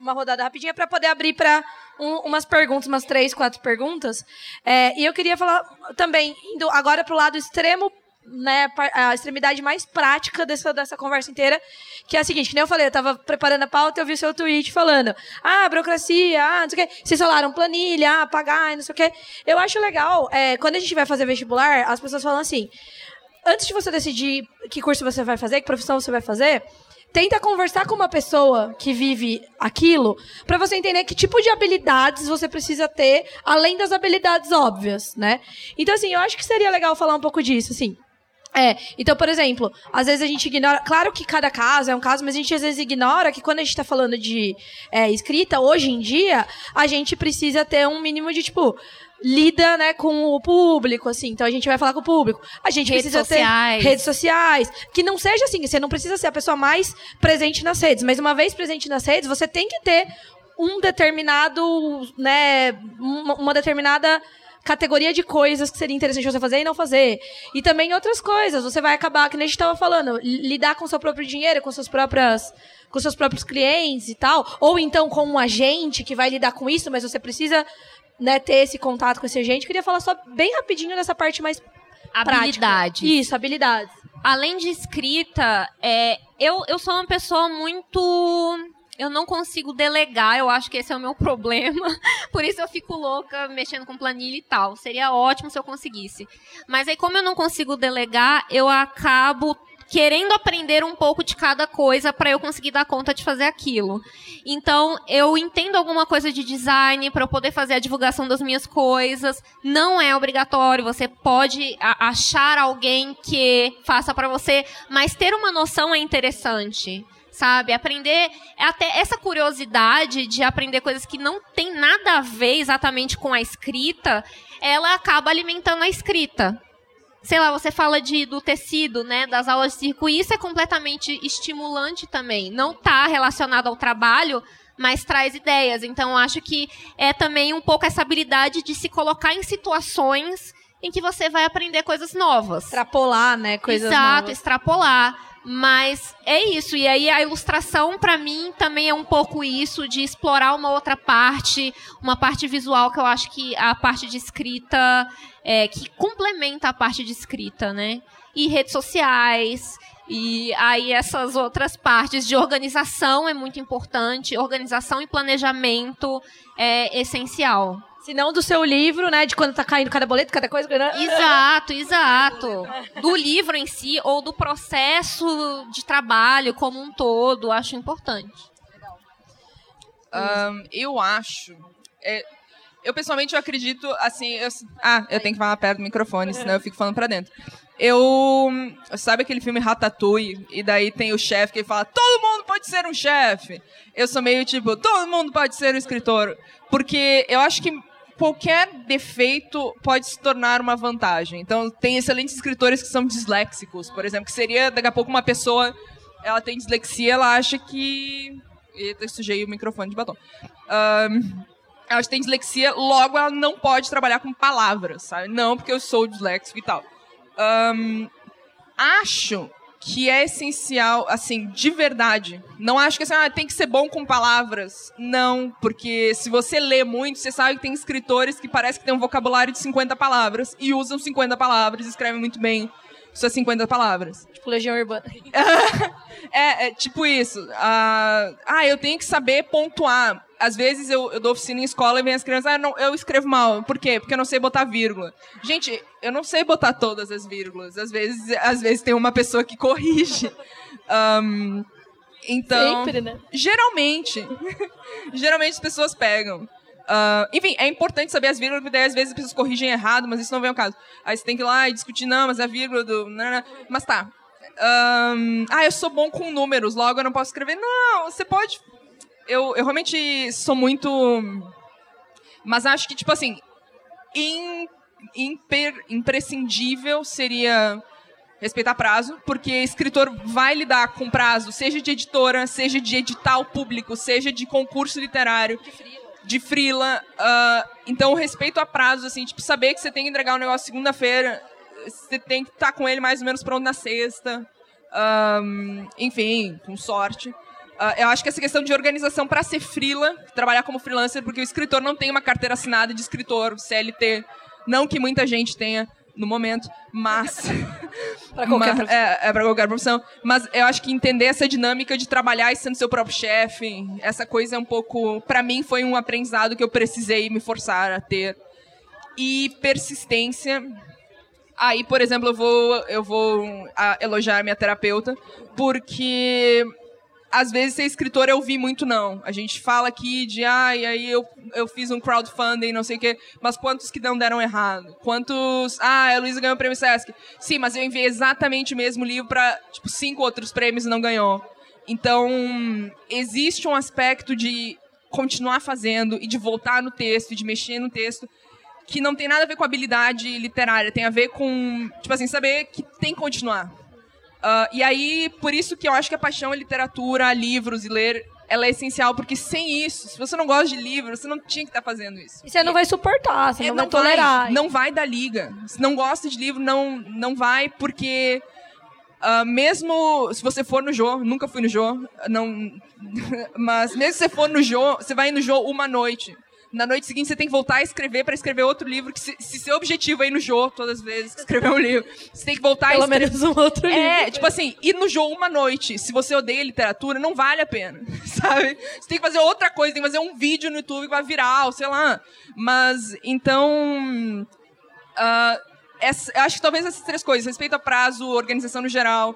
uma rodada rapidinha para poder abrir para umas perguntas, umas três, quatro perguntas. É, e eu queria falar também, indo agora para o lado extremo, né, a extremidade mais prática dessa, dessa conversa inteira, que é a seguinte, que nem eu falei, eu estava preparando a pauta e eu vi o seu tweet falando, ah, burocracia, ah, não sei o quê. Vocês falaram planilha, ah, pagar, não sei o quê. Eu acho legal, é, quando a gente vai fazer vestibular, as pessoas falam assim, antes de você decidir que curso você vai fazer, que profissão você vai fazer, tenta conversar com uma pessoa que vive aquilo para você entender que tipo de habilidades você precisa ter além das habilidades óbvias, né? Então assim, eu acho que seria legal falar um pouco disso, assim. É, então, por exemplo, às vezes a gente ignora. Claro que cada caso é um caso, mas a gente às vezes ignora que quando a gente tá falando de é, escrita, hoje em dia, a gente precisa ter um mínimo de, tipo, lida, né, com o público, assim. Então a gente vai falar com o público. A gente Redes precisa sociais. ter redes sociais. Que não seja assim, você não precisa ser a pessoa mais presente nas redes, mas uma vez presente nas redes, você tem que ter um determinado, né, uma, uma determinada categoria de coisas que seria interessante você fazer e não fazer. E também outras coisas. Você vai acabar, que nem a gente estava falando, lidar com seu próprio dinheiro, com suas próprias com seus próprios clientes e tal, ou então com um agente que vai lidar com isso, mas você precisa né, ter esse contato com esse agente. Queria falar só bem rapidinho dessa parte mais Habilidades. prática. Isso, habilidades. além de escrita, é, eu, eu sou uma pessoa muito. Eu não consigo delegar, eu acho que esse é o meu problema. Por isso eu fico louca mexendo com planilha e tal. Seria ótimo se eu conseguisse. Mas aí, como eu não consigo delegar, eu acabo querendo aprender um pouco de cada coisa para eu conseguir dar conta de fazer aquilo. Então, eu entendo alguma coisa de design para eu poder fazer a divulgação das minhas coisas. Não é obrigatório, você pode achar alguém que faça para você, mas ter uma noção é interessante. Sabe, aprender até essa curiosidade de aprender coisas que não tem nada a ver exatamente com a escrita, ela acaba alimentando a escrita sei lá, você fala de, do tecido, né, das aulas de circo, e isso é completamente estimulante também. Não está relacionado ao trabalho, mas traz ideias. Então, acho que é também um pouco essa habilidade de se colocar em situações em que você vai aprender coisas novas. Extrapolar, né? Coisas Exato, novas. extrapolar. Mas é isso. E aí a ilustração, pra mim, também é um pouco isso, de explorar uma outra parte, uma parte visual que eu acho que a parte de escrita, é, que complementa a parte de escrita, né? E redes sociais. E aí essas outras partes de organização é muito importante. Organização e planejamento é essencial. Se não do seu livro, né? De quando tá caindo cada boleto, cada coisa. né? Exato, exato. Do livro em si ou do processo de trabalho como um todo, acho importante. Ahn, eu acho. é, eu pessoalmente eu acredito assim. eu- ah, eu tenho que falar perto do microfone, senão eu fico falando pra dentro. Eu. Sabe aquele filme Ratatouille? E daí tem o chefe que ele fala: todo mundo pode ser um chefe. Eu sou meio tipo: todo mundo pode ser um escritor. Porque eu acho que qualquer defeito pode se tornar uma vantagem. Então, tem excelentes escritores que são disléxicos, por exemplo, que seria daqui a pouco uma pessoa. Ela tem dislexia, ela acha que. Eita, sujei o microfone de batom. Ahn, ela tem dislexia, logo ela não pode trabalhar com palavras, sabe? Não, porque eu sou disléxico e tal. Ahn, acho que é essencial, assim, de verdade. Não acho que assim, ah, tem que ser bom com palavras. Não, porque se você lê muito, você sabe que tem escritores que parece que tem um vocabulário de 50 palavras e usam 50 palavras, escrevem muito bem suas 50 palavras. Tipo, Legião Urbana. É, é tipo isso. Ah, ah, eu tenho que saber pontuar. Às vezes eu, eu dou oficina em escola e vem as crianças, ah, não, eu escrevo mal. Por quê? Porque eu não sei botar vírgula. Gente, eu não sei botar todas as vírgulas. Às vezes, às vezes tem uma pessoa que corrige. Ahm, então, Sempre, né? geralmente, geralmente as pessoas pegam. Ah, enfim, é importante saber as vírgulas, porque daí às vezes as pessoas corrigem errado, mas isso não vem ao caso. Aí você tem que ir lá e discutir, não, mas a vírgula do. não, não. Mas tá. Ahn, ah, eu sou bom com números, logo eu não posso escrever. Não, você pode. Eu, eu realmente sou muito. Mas acho que, tipo assim, im- imper- imprescindível seria respeitar prazo, porque escritor vai lidar com prazo, seja de editora, seja de edital público, seja de concurso literário, de frila. ah, então, respeito a prazo, assim, tipo, saber que você tem que entregar o negócio segunda-feira, você tem que estar com ele mais ou menos pronto na sexta. Ahn, enfim, com sorte. Ah, eu acho que essa questão de organização para ser frila, trabalhar como freelancer, porque o escritor não tem uma carteira assinada de escritor, CLT. Não que muita gente tenha no momento, mas. Pra qualquer mas- profissão. É, é pra qualquer profissão. Mas eu acho que entender essa dinâmica de trabalhar e sendo seu próprio chefe, essa coisa é um pouco. Pra mim, foi um aprendizado que eu precisei me forçar a ter. E persistência. Aí, por exemplo, eu vou, eu vou ah, elogiar minha terapeuta, porque às vezes ser escritor eu vi muito não. A gente fala aqui de, ah, e aí eu, eu fiz um crowdfunding, não sei o quê, mas quantos que não deram errado? Quantos, ah, a Luísa ganhou o prêmio Sesc. Sim, mas eu enviei exatamente o mesmo livro para tipo, cinco outros prêmios e não ganhou. Então, existe um aspecto de continuar fazendo e de voltar no texto, de mexer no texto, que não tem nada a ver com habilidade literária, tem a ver com, tipo assim, saber que tem que continuar. Uh, e aí, por isso que eu acho que a paixão é literatura, livros e ler, ela é essencial, porque sem isso, se você não gosta de livro, você não tinha que estar fazendo isso. E você não vai suportar, você É, não, vai tolerar. não vai dar liga. Se não gosta de livro, não, não vai, porque ah, mesmo se você for no Jô, nunca fui no Jô, não, mas mesmo se você for no Jô, você vai no Jô uma noite. Na noite seguinte você tem que voltar a escrever para escrever outro livro, que se, se seu objetivo é ir no Jô todas as vezes, escrever um livro, você tem que voltar Pelo a escrever. menos um outro livro. É, tipo assim, ir no Jô uma noite, se você odeia literatura, não vale a pena, sabe? Você tem que fazer outra coisa, tem que fazer um vídeo no YouTube que vai virar, sei lá. Mas, então... ah, essa- acho que talvez essas três coisas, respeito a prazo, organização no geral,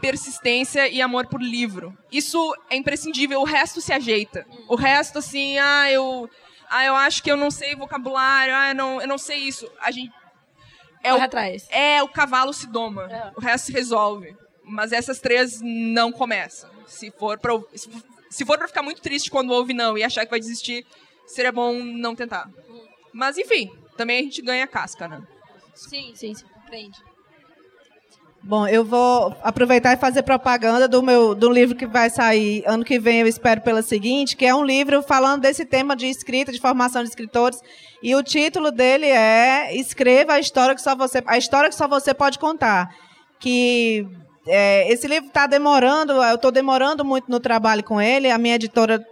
persistência e amor por livro. Isso é imprescindível, o resto se ajeita. O resto, assim, ah, eu... Ah, eu acho que eu não sei vocabulário, ah, eu não, eu não sei isso. A gente... É Corre o, atrás. é, o cavalo se doma. É. O resto se resolve. Mas essas três não começam. Se for pra, se se for pra ficar muito triste quando ouve não e achar que vai desistir, seria bom não tentar. Mas enfim, também a gente ganha casca, né? Sim, sim, sim. Aprende. Bom, eu vou aproveitar e fazer propaganda do meu do livro que vai sair ano que vem, eu espero pela seguinte, que é um livro falando desse tema de escrita, de formação de escritores, e o título dele é Escreva a história que só você, a história que só você pode contar. Que é, esse livro está demorando, eu estou demorando muito no trabalho com ele, a minha editora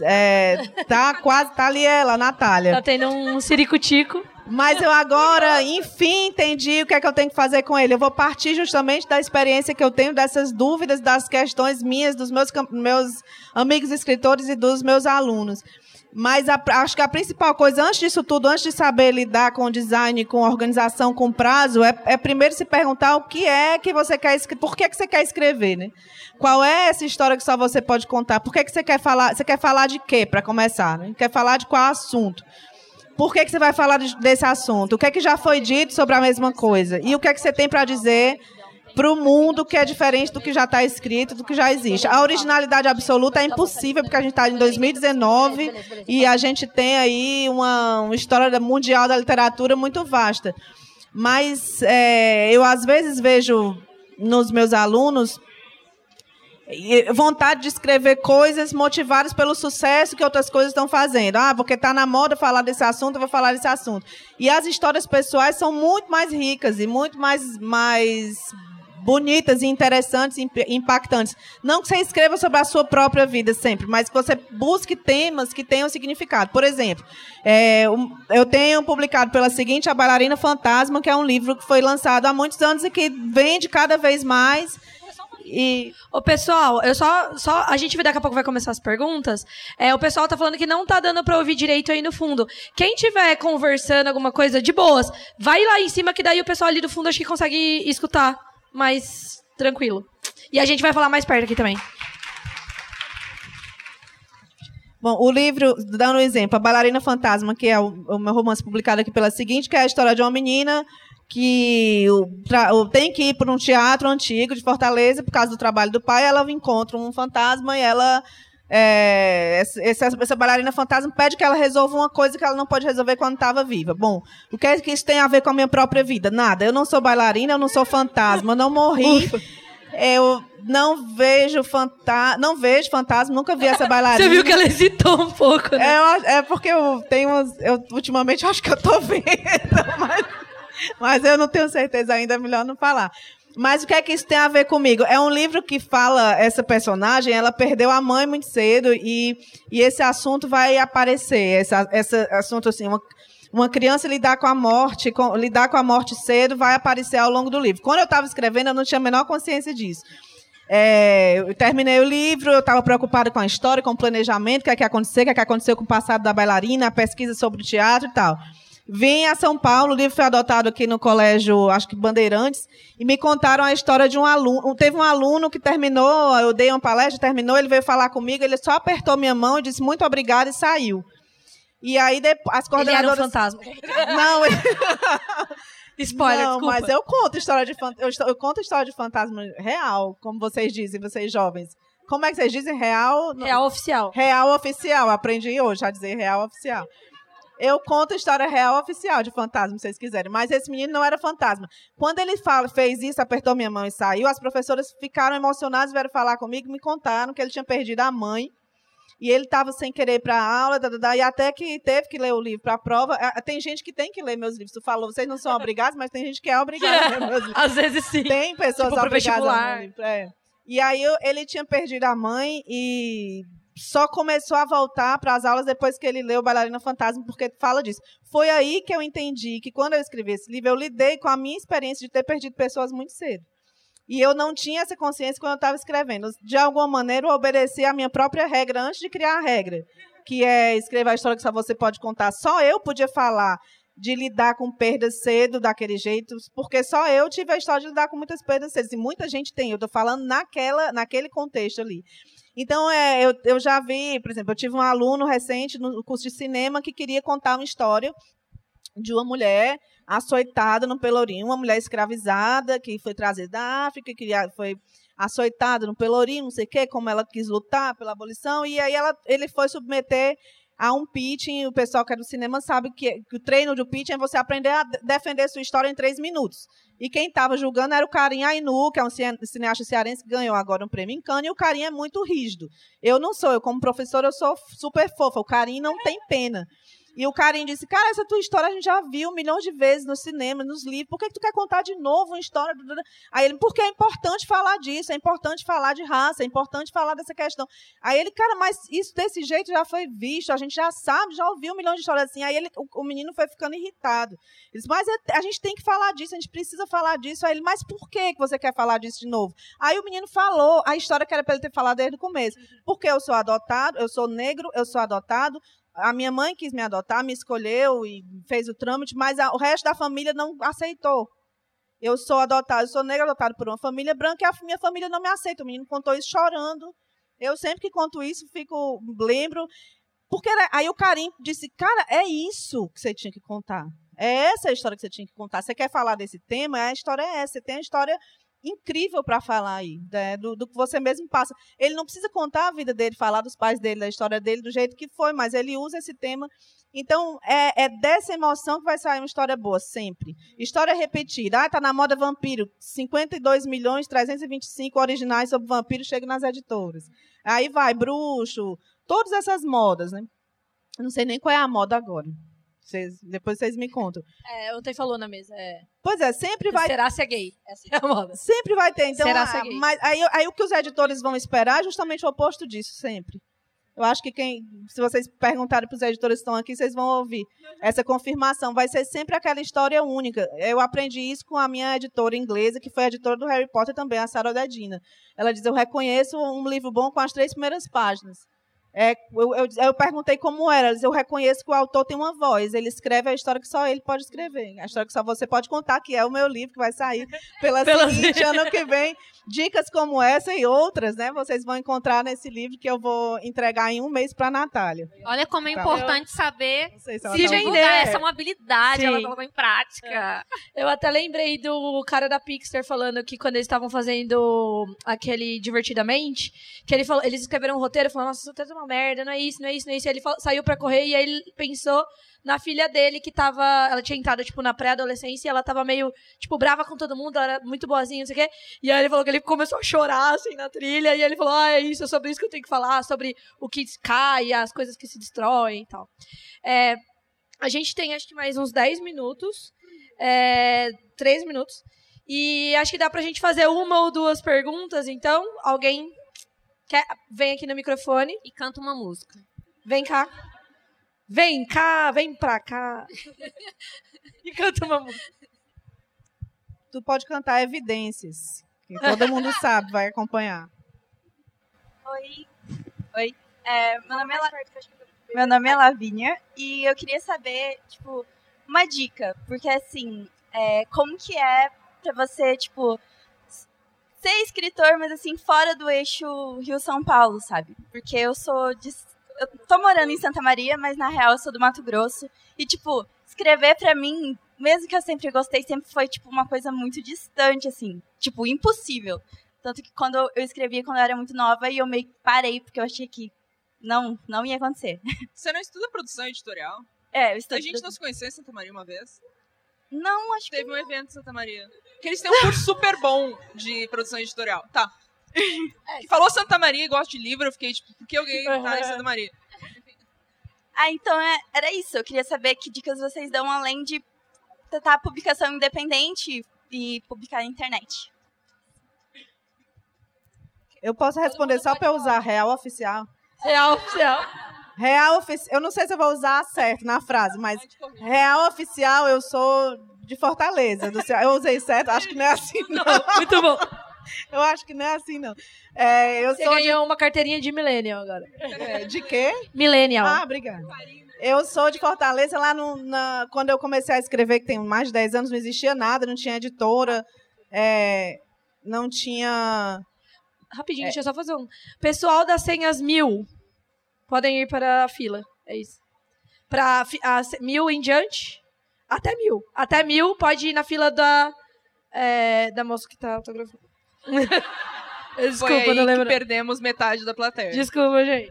é, tá quase, tá ali ela, a Natália. Tá tendo um ciricutico. Mas eu agora, enfim, entendi o que é que eu tenho que fazer com ele. Eu vou partir justamente da experiência que eu tenho, dessas dúvidas, das questões minhas, dos meus, meus amigos escritores e dos meus alunos. Mas a- acho que a principal coisa, antes disso tudo, antes de saber lidar com design, com organização, com prazo, é, é primeiro se perguntar o que é que você quer escrever, por que, que você quer escrever, né? Qual é essa história que só você pode contar? Por que, que você quer falar? Você quer falar de quê, para começar? Né? Quer falar de qual assunto? Por que, que você vai falar de- desse assunto? O que é que já foi dito sobre a mesma coisa? E o que é que você tem para dizer para o mundo que é diferente do que já está escrito, do que já existe? A originalidade absoluta é impossível, porque a gente está em 2019 e a gente tem aí uma, uma história mundial da literatura muito vasta. Mas é, eu, às vezes, vejo nos meus alunos vontade de escrever coisas motivadas pelo sucesso que outras coisas estão fazendo. Ah, porque está na moda falar desse assunto, eu vou falar desse assunto. E as histórias pessoais são muito mais ricas e muito mais, mais bonitas e interessantes e imp- impactantes. Não que você escreva sobre a sua própria vida sempre, mas que você busque temas que tenham significado. Por exemplo, é, eu tenho publicado pela seguinte A Bailarina Fantasma, que é um livro que foi lançado há muitos anos e que vende cada vez mais. E Ô, pessoal, eu só, só. A gente daqui a pouco vai começar as perguntas. É, o pessoal tá falando que não tá dando pra ouvir direito aí no fundo. Quem tiver conversando alguma coisa de boas, vai lá em cima, que daí o pessoal ali do fundo acho que consegue escutar mais tranquilo. E a gente vai falar mais perto aqui também. Bom, o livro, dando um exemplo, A Bailarina Fantasma, que é o, o meu romance publicado aqui pela seguinte, que é a história de uma menina que tem que ir para um teatro antigo de Fortaleza, por causa do trabalho do pai, ela encontra um fantasma e ela. é, essa, essa- bailarina fantasma pede que ela resolva uma coisa que ela não pode resolver quando estava viva. Bom, o que é que isso tem a ver com a minha própria vida? Nada. Eu não sou bailarina, eu não sou fantasma, eu não morri. Eu não vejo fantasma, não vejo fantasma, nunca vi essa bailarina. Você viu que ela hesitou um pouco, né? É, é porque eu tenho umas. Eu, ultimamente eu acho que eu tô vendo, mas, mas eu não tenho certeza ainda, é melhor não falar. Mas o que é que isso tem a ver comigo? É um livro que fala, essa personagem, ela perdeu a mãe muito cedo e, e esse assunto vai aparecer. Esse, esse assunto, assim, uma, uma criança lidar com a morte, com- lidar com a morte cedo, vai aparecer ao longo do livro. Quando eu estava escrevendo, eu não tinha a menor consciência disso. É, eu terminei o livro, eu estava preocupada com a história, com o planejamento, o que é que ia acontecer, o que é que aconteceu com o passado da bailarina, a pesquisa sobre o teatro e tal. Vim a São Paulo, o livro foi adotado aqui no colégio, acho que Bandeirantes, e me contaram a história de um aluno. Teve um aluno que terminou, eu dei uma palestra, terminou, ele veio falar comigo, ele só apertou minha mão e disse muito obrigado e saiu. E aí depois, as Ele era um coordenadoras. fantasma. Não, ele- Spoiler, não, desculpa. mas eu conto história de fan- eu, eu conto história de fantasma real, como vocês dizem, vocês jovens. Como é que vocês dizem real? Real oficial. Real oficial, aprendi hoje a dizer real oficial. Eu conto história real oficial de fantasma, se vocês quiserem. Mas esse menino não era fantasma. Quando ele fala, fez isso, apertou minha mão e saiu, as professoras ficaram emocionadas, vieram falar comigo, me contaram que ele tinha perdido a mãe. E ele estava sem querer ir para a aula, dadadá, e até que teve que ler o livro para a prova. Ah, Tem gente que tem que ler meus livros. Tu falou, vocês não são obrigados, mas tem gente que é obrigada a ler meus livros. Às vezes sim. Tem pessoas Tipo, obrigadas a ler livro. É. E aí eu- ele tinha perdido a mãe e só começou a voltar para as aulas depois que ele leu Bailarina Fantasma, porque fala disso. Foi aí que eu entendi que quando eu escrevi esse livro, eu lidei com a minha experiência de ter perdido pessoas muito cedo. E eu não tinha essa consciência quando eu estava escrevendo. De alguma maneira, eu obedeci a minha própria regra antes de criar a regra, que é escrever a história que só você pode contar. Só eu podia falar de lidar com perdas cedo daquele jeito, porque só eu tive a história de lidar com muitas perdas cedo. E muita gente tem, eu estou falando naquela, naquele contexto ali. Então, é, eu, eu já vi, por exemplo, eu tive um aluno recente no curso de cinema que queria contar uma história de uma mulher açoitada no Pelourinho, uma mulher escravizada que foi trazida da África, que foi açoitada no Pelourinho, não sei o quê, como ela quis lutar pela abolição, e aí ela, ele foi submeter a um pitching, o pessoal que é do cinema sabe que, que o treino do pitching é você aprender a de- defender sua história em três minutos. E quem estava julgando era o Karim Ainu, que é um cine- cineasta cearense que ganhou agora um prêmio em Cannes, e o Karim é muito rígido. Eu não sou, eu como professora eu sou super fofa, o Karim não tem pena. E o Karim disse, cara, essa tua história a gente já viu milhões de vezes no cinema, nos livros, por que, que tu quer contar de novo uma história? Aí ele, porque é importante falar disso, é importante falar de raça, é importante falar dessa questão. Aí ele, cara, mas isso desse jeito já foi visto, a gente já sabe, já ouviu milhões de histórias assim. Aí ele, o, o menino foi ficando irritado. Ele disse, mas é- a gente tem que falar disso, a gente precisa falar disso. Aí ele, mas por que que você quer falar disso de novo? Aí o menino falou a história que era para ele ter falado desde o começo. Porque eu sou adotado, eu sou negro, eu sou adotado, a minha mãe quis me adotar, me escolheu e fez o trâmite, mas a- o resto da família não aceitou. Eu sou adotado, eu sou negro adotado por uma família branca e a minha família não me aceita. O menino contou isso chorando. Eu sempre que conto isso, fico lembro. Porque era- aí o Karim disse, cara, é isso que você tinha que contar. É essa a história que você tinha que contar. Você quer falar desse tema? A história é essa. Você tem a história incrível para falar aí, né, do, do que você mesmo passa. Ele não precisa contar a vida dele, falar dos pais dele, da história dele, do jeito que foi, mas ele usa esse tema. Então, é, é dessa emoção que vai sair uma história boa, sempre. História repetida. Ah, tá na moda vampiro. 52 milhões 325 originais sobre vampiro chegam nas editoras. Aí vai, bruxo, todas essas modas, né? Não sei nem qual é a moda agora. Vocês- depois vocês me contam. É, ontem falou na mesa. É. Pois é, sempre vai Será se é gay? Essa é a moda. Sempre vai ter. Então, Será a- ser gay? mas aí, aí o que os editores vão esperar é justamente o oposto disso, sempre. Eu acho que quem, se vocês perguntarem para os editores que estão aqui, vocês vão ouvir essa confirmação. Vai ser sempre aquela história única. Eu aprendi isso com a minha editora inglesa, que foi a editora do Harry Potter também, a Sarah Dedina. Ela diz: Eu reconheço um livro bom com as três primeiras páginas. É, eu, eu, eu perguntei como era. Eu reconheço que o autor tem uma voz. Ele escreve a história que só ele pode escrever. A história que só você pode contar, que é o meu livro, que vai sair pela, Pela seguinte ano que vem. Dicas como essa e outras, né? Vocês vão encontrar nesse livro que eu vou entregar em um mês para a Natália. Olha como é Tá. importante saber Não sei se Se tá divulgar. Essa é uma habilidade, Sim. ela colocou em prática. Eu até lembrei do cara da Pixar falando que quando eles estavam fazendo aquele Divertidamente, que ele falou, eles escreveram um roteiro falando, nossa, isso roteiro é uma merda, não é isso, não é isso, não é isso. Ele saiu pra correr e aí ele pensou na filha dele que tava. Ela tinha entrado, tipo, na pré-adolescência e ela tava meio, tipo, brava com todo mundo, ela era muito boazinha, não sei o quê. E aí ele falou que ele começou a chorar, assim, na trilha, e ele falou, ah, é isso, é sobre isso que eu tenho que falar, sobre o que cai, as coisas que se destroem e tal. É, a gente tem, acho que mais uns 10 minutos. É, 3 minutos. E acho que dá pra gente fazer uma ou duas perguntas, então. Alguém quer, vem aqui no microfone. E canta uma música. Vem cá. Vem cá, vem pra cá. e canta uma música. Tu pode cantar evidências. Que todo mundo sabe, vai acompanhar. Oi. Oi. É, meu, nome é La- meu nome é Lavínia e eu queria saber, tipo, uma dica, porque assim, é, como que é pra você, tipo, ser escritor, mas assim, fora do eixo Rio-São Paulo, sabe? Porque eu sou de. Eu tô morando em Santa Maria, mas na real eu sou do Mato Grosso. E, tipo, escrever pra mim, mesmo que eu sempre gostei, sempre foi, tipo, uma coisa muito distante, assim. Tipo, impossível. Tanto que quando eu escrevia quando eu era muito nova e eu meio que parei, porque eu achei que não, não ia acontecer. Você não estuda produção editorial? É, eu estou. A gente não se conheceu em Santa Maria uma vez? Não, acho que. Teve um evento em Santa Maria. Que eles têm um curso super bom de produção editorial. Tá. Que falou Santa Maria e gosta de livro, eu fiquei tipo, por que alguém tá em Santa Maria? Ah, então é, era isso. Eu queria saber que dicas vocês dão além de tentar publicação independente e publicar na internet. Eu posso responder só pra eu usar real oficial? Real oficial. Real oficial. Eu não sei se eu vou usar certo na frase, mas real oficial eu sou de Fortaleza. do Ceará. Eu usei certo? Acho que não é assim, não. Muito bom. Eu acho que não é assim, não. É, eu Você sou de, ganhou uma carteirinha de millennial agora. é, de quê? Millennial. Ah, obrigada. Eu sou de Fortaleza, lá no, na, quando eu comecei a escrever, que tem mais de 10 anos, não existia nada, não tinha editora, é, não tinha. Rapidinho, deixa eu só fazer um. Pessoal das senhas mil, podem ir para a fila. É isso. Para mil em diante, até mil. Até mil pode ir na fila da, é, da moça que tá autografando. Desculpa, Foi aí não lembro. que perdemos metade da plateia. Desculpa, gente.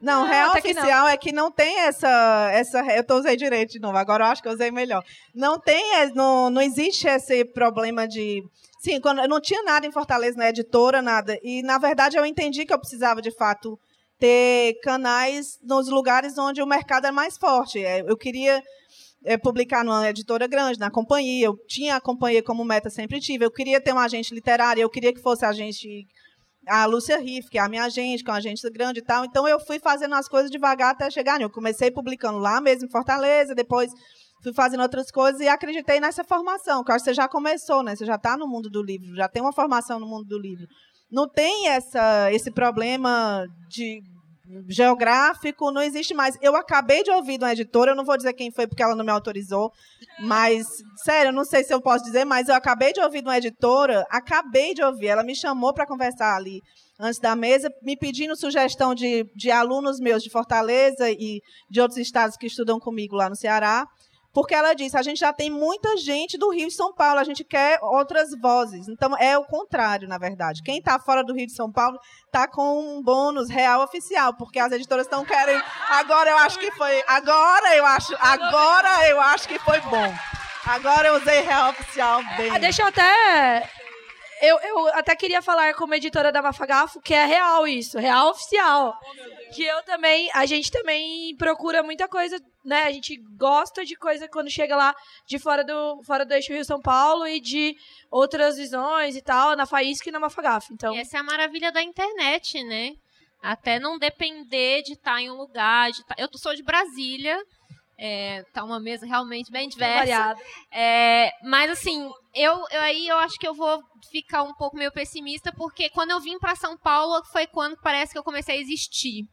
Não, Não, real até que não. oficial é que não tem essa, essa. Eu tô usei direito de novo, agora eu acho que eu usei melhor. Não tem, é, não, não existe esse problema de. Sim, quando eu não tinha nada em Fortaleza, na editora, nada. E, na verdade, eu entendi que eu precisava, de fato, ter canais nos lugares onde o mercado é mais forte. É, Eu queria é, publicar numa editora grande, na companhia. Eu tinha a companhia como meta, sempre tive. Eu queria ter um agente literário, eu queria que fosse agente a Lúcia Riff, que é a minha agente, que é agência grande e tal. Então eu fui fazendo as coisas devagar até chegar. Eu comecei publicando lá mesmo em Fortaleza, depois fui fazendo outras coisas e acreditei nessa formação, que você já começou, né? Você já está no mundo do livro, já tem uma formação no mundo do livro. Não tem essa, esse problema de geográfico, não existe mais. Eu acabei de ouvir de uma editora, eu não vou dizer quem foi porque ela não me autorizou, mas, sério, eu não sei se eu posso dizer, mas eu acabei de ouvir de uma editora, acabei de ouvir, ela me chamou para conversar ali antes da mesa, me pedindo sugestão de, de alunos meus de Fortaleza e de outros estados que estudam comigo lá no Ceará, porque ela disse, a gente já tem muita gente do Rio e São Paulo, a gente quer outras vozes. Então, é o contrário, na verdade. Quem está fora do Rio de São Paulo está com um bônus real oficial, porque as editoras estão querendo... Agora eu acho que foi... Agora eu acho... Agora eu acho que foi bom. Agora eu usei real oficial bem. Ah, deixa eu até. Eu, eu até queria falar como editora da Mafagafo, que é real isso, real oficial. Que eu também, a gente também procura muita coisa, né? A gente gosta de coisa quando chega lá de fora do, fora do eixo Rio São Paulo e de outras visões e tal, na Faísca e na Mafagafo. Então, E essa é a maravilha da internet, né? Até não depender de estar em um lugar. De tá- Eu sou de Brasília. É, tá uma mesa realmente bem diversa. É, mas assim, eu, eu aí eu acho que eu vou ficar um pouco meio pessimista, porque quando eu vim para São Paulo foi quando parece que eu comecei a existir.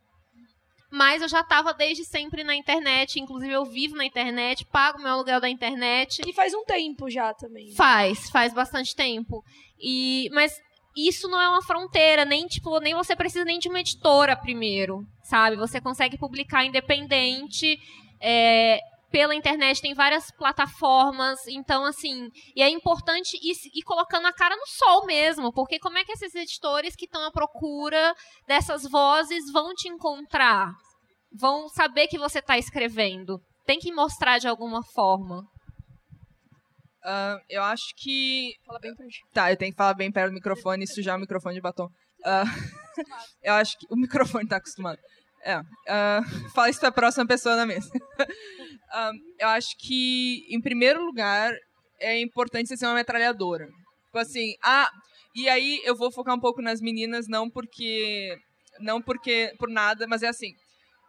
Mas eu já estava desde sempre na internet, inclusive eu vivo na internet, pago meu aluguel da internet. E faz um tempo já também. Faz, faz bastante tempo. E mas isso não é uma fronteira, nem tipo, nem você precisa nem de uma editora primeiro, sabe? Você consegue publicar independente. é, pela internet tem várias plataformas, então assim, e é importante ir, ir colocando a cara no sol mesmo, porque como é que esses editores que estão à procura dessas vozes vão te encontrar? Vão saber que você está escrevendo? Tem que mostrar de alguma forma. Ah, eu acho que. Fala bem gente. Tá, eu tenho que falar bem perto do microfone e sujar o microfone de batom. Ah, eu acho que. O microfone tá acostumado. É. ah, fala isso pra próxima pessoa na mesa. Ah, eu acho que, em primeiro lugar, é importante você ser uma metralhadora. Tipo assim, ah, e aí eu vou focar um pouco nas meninas, não porque. Não porque. por nada, mas é assim.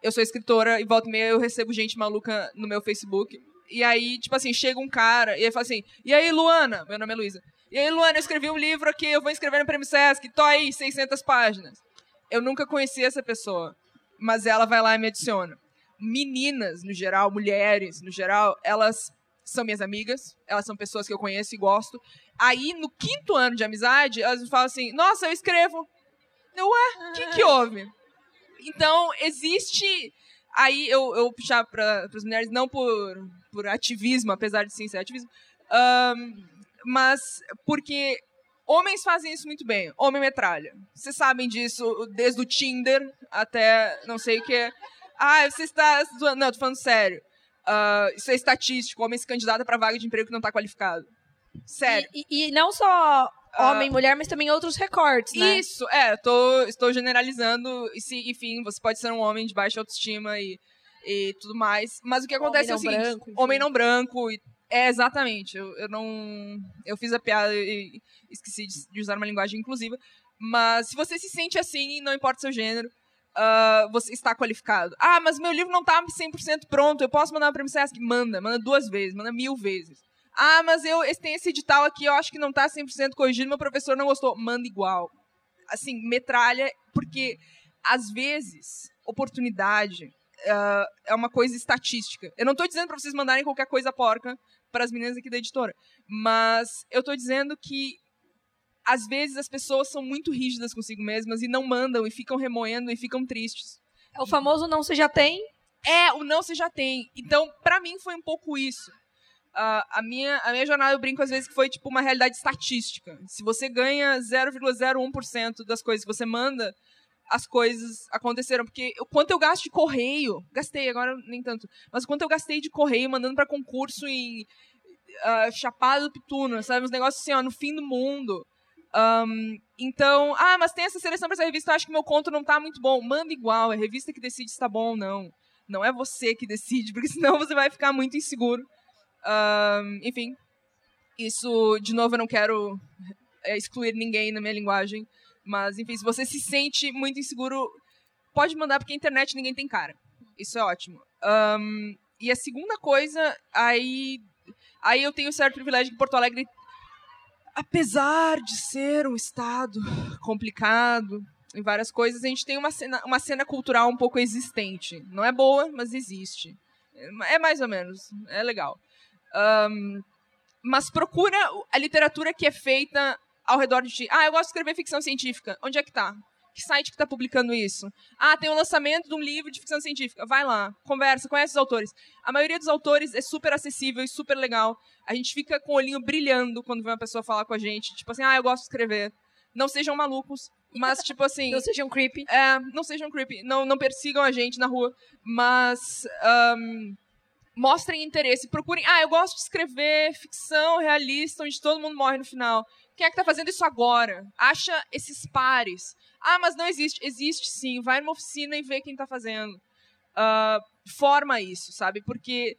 Eu sou escritora e volta e meia eu recebo gente maluca no meu Facebook. E aí, tipo assim, chega um cara e ele fala assim: E aí, Luana? Meu nome é Luísa. E aí, Luana, eu escrevi um livro aqui, eu vou escrever no Prêmio Sesc, tô aí, 600 páginas. Eu nunca conheci essa pessoa, mas ela vai lá e me adiciona. meninas, no geral, mulheres, no geral, elas são minhas amigas, elas são pessoas que eu conheço e gosto. Aí, no quinto ano de amizade, elas me falam assim: Nossa, eu escrevo. Eu, ué, o que, que houve? Então, existe. Aí eu, eu puxar para as mulheres, não por, por ativismo, apesar de sim ser ativismo, um, mas porque homens fazem isso muito bem. Homem metralha. Vocês sabem disso desde o Tinder até não sei o que. Ah, você está. Não, tô falando sério. Uh, isso é estatístico. Homem se candidata para vaga de emprego que não está qualificado. Sério. E, e, e não só homem, uh, mulher, mas também outros recortes, né? Isso, é. Tô, estou generalizando. E se, enfim, você pode ser um homem de baixa autoestima e, e tudo mais. Mas o que acontece homem é o seguinte: branco, homem não branco. E, é, exatamente. Eu, eu não. Eu fiz a piada e esqueci de, de usar uma linguagem inclusiva. Mas se você se sente assim, não importa o seu gênero, uh, você está qualificado. Ah, mas meu livro não está 100% pronto, eu posso mandar para o MCS? Manda, manda duas vezes, manda mil vezes. Ah, mas eu tem esse edital aqui, eu acho que não está 100% corrigido, meu professor não gostou. Manda igual. Assim, metralha, porque às vezes, oportunidade uh, é uma coisa estatística. Eu não estou dizendo para vocês mandarem qualquer coisa porca para as meninas aqui da editora, mas eu estou dizendo que às vezes as pessoas são muito rígidas consigo mesmas e não mandam e ficam remoendo e ficam tristes. É o famoso não você já tem? É, o não você já tem. Então, para mim foi um pouco isso. Uh, a, minha, a minha jornada, eu brinco às vezes que foi tipo uma realidade estatística. Se você ganha 0,01% das coisas que você manda, as coisas aconteceram. Porque o quanto eu gasto de correio, gastei agora nem tanto, mas o quanto eu gastei de correio mandando para concurso em uh, Chapada do Pituno, sabe? Uns negócios assim, ó, no fim do mundo. Um, então, ah, mas tem essa seleção para essa revista, acho que meu conto não tá muito bom. Manda igual, é a revista que decide se tá bom ou não. Não é você que decide, porque senão você vai ficar muito inseguro. Um, enfim, isso, de novo, eu não quero é, excluir ninguém na minha linguagem, mas, enfim, se você se sente muito inseguro, pode mandar, porque a internet ninguém tem cara. Isso é ótimo. Um, e a segunda coisa, aí, aí eu tenho certo privilégio que Porto Alegre apesar de ser um estado complicado em várias coisas, a gente tem uma cena, uma cena cultural um pouco existente. Não é boa, mas existe. É mais ou menos. É legal. Um, mas procura a literatura que é feita ao redor de ti. Ah, eu gosto de escrever ficção científica. Onde é que tá? Que site que está publicando isso? Ah, tem o lançamento de um livro de ficção científica. Vai lá, conversa, conhece os autores. A maioria dos autores é super acessível e super legal. A gente fica com o olhinho brilhando quando vem uma pessoa falar com a gente. Tipo assim, ah, eu gosto de escrever. Não sejam malucos, mas tipo assim... não sejam creepy. É, não sejam creepy. Não, não persigam a gente na rua. Mas... Um, mostrem interesse, procurem. Ah, eu gosto de escrever ficção realista onde todo mundo morre no final. Quem é que tá fazendo isso agora? Acha esses pares. Ah, mas não existe. Existe sim. Vai numa oficina e vê quem está fazendo. Uh, forma isso, sabe? Porque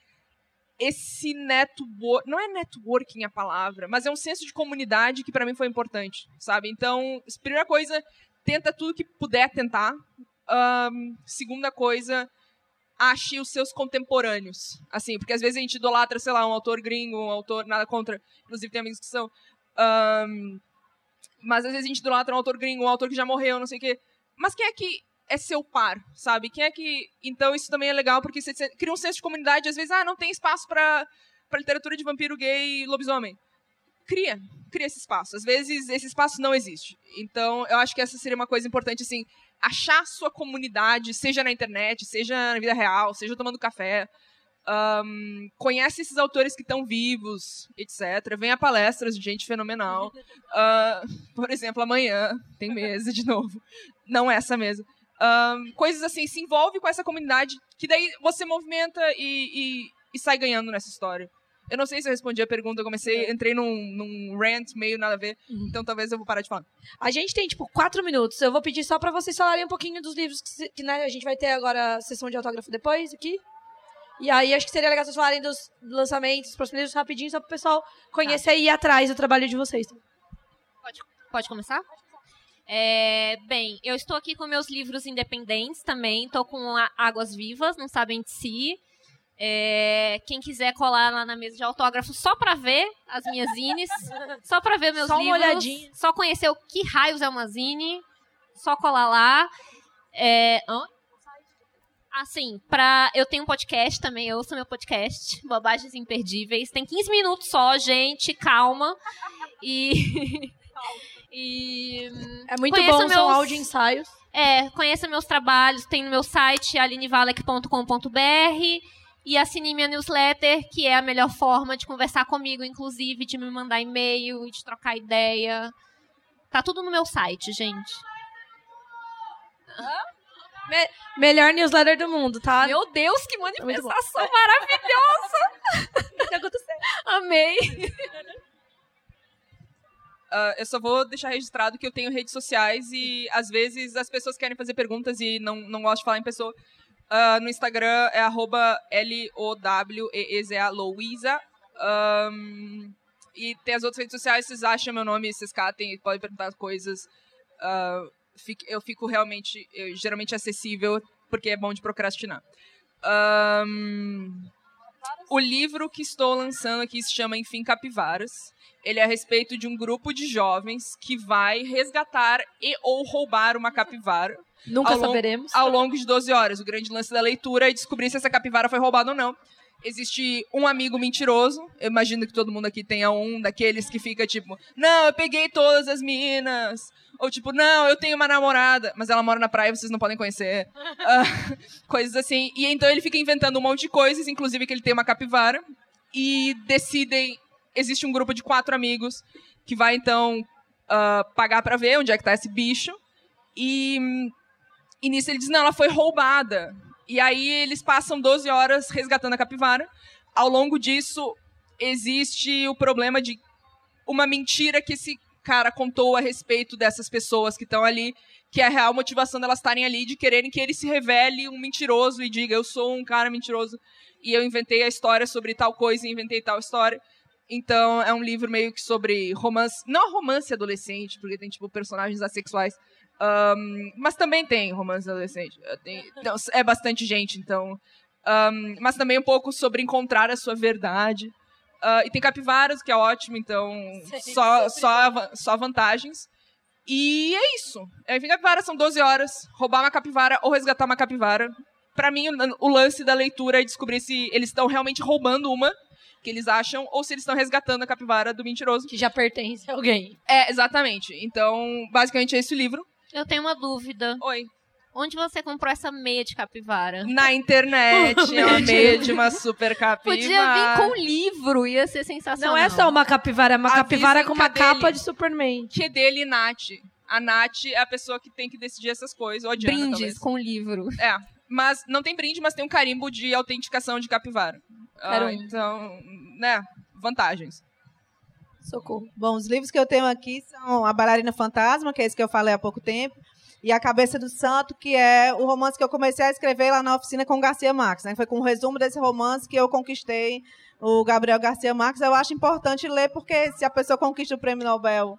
esse network. Não é networking a palavra, mas é um senso de comunidade que para mim foi importante, sabe? Então, primeira coisa, tenta tudo que puder tentar. Um, segunda coisa, ache os seus contemporâneos. Assim, porque às vezes a gente idolatra, sei lá, um autor gringo, um autor. Nada contra. Inclusive, tem amigos que são. Um, mas às vezes a gente idolatra um autor gringo, um autor que já morreu, não sei o quê. Mas quem é que é seu par, sabe? Quem é que. Então isso também é legal, porque você cria um senso de comunidade. Às vezes, ah, não tem espaço para literatura de vampiro gay e lobisomem. Cria, cria esse espaço. Às vezes esse espaço não existe. Então eu acho que essa seria uma coisa importante, assim, achar sua comunidade, seja na internet, seja na vida real, seja tomando café. Um, conhece esses autores que estão vivos, etc. Vem a palestras de gente fenomenal. Uh, por exemplo, amanhã tem mesa de novo. Não essa mesa. Um, coisas assim, se envolve com essa comunidade, que daí você movimenta e, e, e, sai ganhando nessa história. Eu não sei se eu respondi a pergunta, eu comecei, entrei num, num rant meio nada a ver, uhum. então talvez eu vou parar de falar. A gente tem, tipo, quatro minutos. Eu vou pedir só para vocês falarem um pouquinho dos livros que, que né, a gente vai ter agora a sessão de autógrafo depois aqui. E aí acho que seria legal vocês falarem dos lançamentos, dos próximos livros rapidinho, só para o pessoal conhecer tá. e ir atrás do trabalho de vocês. Pode, pode começar? É, bem, eu estou aqui com meus livros independentes também. Estou com Águas Vivas, Não Sabem de Si. É, quem quiser colar lá na mesa de autógrafo só para ver as minhas zines, só para ver meus só livros, uma olhadinha. só conhecer o que raios é uma zine, só colar lá. É, Assim, pra. Eu tenho um podcast também, eu ouço meu podcast, Bobagens Imperdíveis. Tem 15 minutos só, gente, calma. E. e. É muito bom, são meus- áudio ensaios. É, conheça meus trabalhos, tem no meu site alinevalek.com.br e assine minha newsletter, que é a melhor forma de conversar comigo, inclusive de me mandar e-mail, de trocar ideia. Tá tudo no meu site, gente. Melhor newsletter do mundo, tá? Meu Deus, que manifestação maravilhosa! O que tá acontecendo? Amei! Ah, eu só vou deixar registrado que eu tenho redes sociais e às vezes as pessoas querem fazer perguntas e não, não gostam de falar em pessoa. Ah, no Instagram é arroba L-O-W-E-E-Z-A, Louisa. Ahn, e tem as outras redes sociais, vocês acham meu nome, vocês catem, podem perguntar coisas. Fique- eu fico realmente, eu, geralmente acessível, porque é bom de procrastinar. Ahn, o livro que estou lançando aqui se chama Enfim Capivaras. Ele é a respeito de um grupo de jovens que vai resgatar e ou roubar uma capivara Nunca Ao longo- saberemos. ao longo de 12 horas. O grande lance da leitura é descobrir se essa capivara foi roubada ou não. Existe um amigo mentiroso. Eu imagino que todo mundo aqui tenha um daqueles que fica tipo: Não, eu peguei todas as minas. Ou tipo, não, eu tenho uma namorada, mas ela mora na praia e vocês não podem conhecer. Ah, coisas assim. E então ele fica inventando um monte de coisas, inclusive que ele tem uma capivara. E decidem. Existe um grupo de quatro amigos que vai então ah, pagar pra ver onde é que tá esse bicho. E, e nisso ele diz: não, ela foi roubada. E aí eles passam 12 horas resgatando a capivara. Ao longo disso, existe o problema de uma mentira que esse cara contou a respeito dessas pessoas que estão ali, que é a real motivação delas estarem ali, de quererem que ele se revele um mentiroso e diga: eu sou um cara mentiroso e eu inventei a história sobre tal coisa e inventei tal história. Então é um livro meio que sobre romance, não romance adolescente, porque tem tipo personagens assexuais, Ahn, mas também tem romance adolescente. Eh, tem- então, é bastante gente, então. Ahn, mas também um pouco sobre encontrar a sua verdade. Ah, e tem capivaras, que é ótimo, então só, só, só vantagens. E é isso. É, Enfim, capivara são 12 horas. Roubar uma capivara ou resgatar uma capivara. Pra mim, o, o lance da leitura é descobrir se eles estão realmente roubando uma, que eles acham, ou se eles estão resgatando a capivara do mentiroso. Que já pertence a alguém. É, exatamente. Então, basicamente é esse o livro. Eu tenho uma dúvida. Oi. Onde você comprou essa meia de capivara? Na internet, uma meia de uma super capivara. Podia vir com livro, ia ser sensacional. Não é só uma capivara, é uma Avisem capivara com uma é capa de Superman. Que é dele e Nath. A Nath é a pessoa que tem que decidir essas coisas. Ou a Diana, Brindes talvez. com livro. É. Mas não tem brinde, mas tem um carimbo de autenticação de capivara. Ah, então, né? Vantagens. Socorro. Bom, os livros que eu tenho aqui são A Bailarina Fantasma, que é esse que eu falei há pouco tempo, e A Cabeça do Santo, que é o romance que eu comecei a escrever lá na oficina com o Garcia Marques. Né? Foi com um resumo desse romance que eu conquistei o Gabriel Garcia Marques. Eu acho importante ler, porque se a pessoa conquista o prêmio Nobel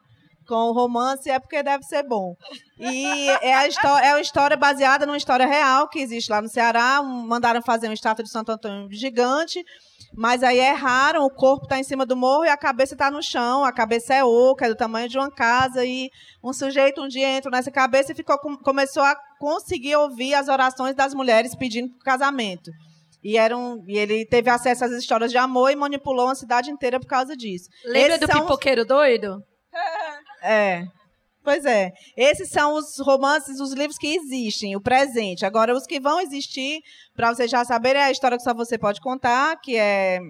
com o romance, é porque deve ser bom. E é, a é uma história baseada numa história real que existe lá no Ceará. Um- Mandaram fazer uma estátua de Santo Antônio gigante, mas aí erraram, o corpo está em cima do morro e a cabeça está no chão. A cabeça é oca, é do tamanho de uma casa. E um sujeito um dia entrou nessa cabeça e ficou, com- começou a conseguir ouvir as orações das mulheres pedindo por casamento. E, eram, e ele teve acesso às histórias de amor e manipulou uma cidade inteira por causa disso. Lembra Esses do os- pipoqueiro doido? É. Pois é. Esses são os romances, os livros que existem, o presente. Agora, os que vão existir, para vocês já saberem, é a história que só você pode contar, que é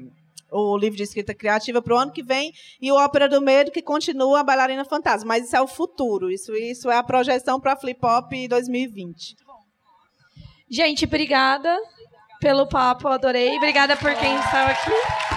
o livro de escrita criativa para o ano que vem, e o Ópera do Medo, que continua a Bailarina Fantasma. Mas isso é o futuro. Isso, isso é a projeção para Flip Hop 2020. Gente, obrigada pelo papo, adorei. Obrigada por quem estava aqui.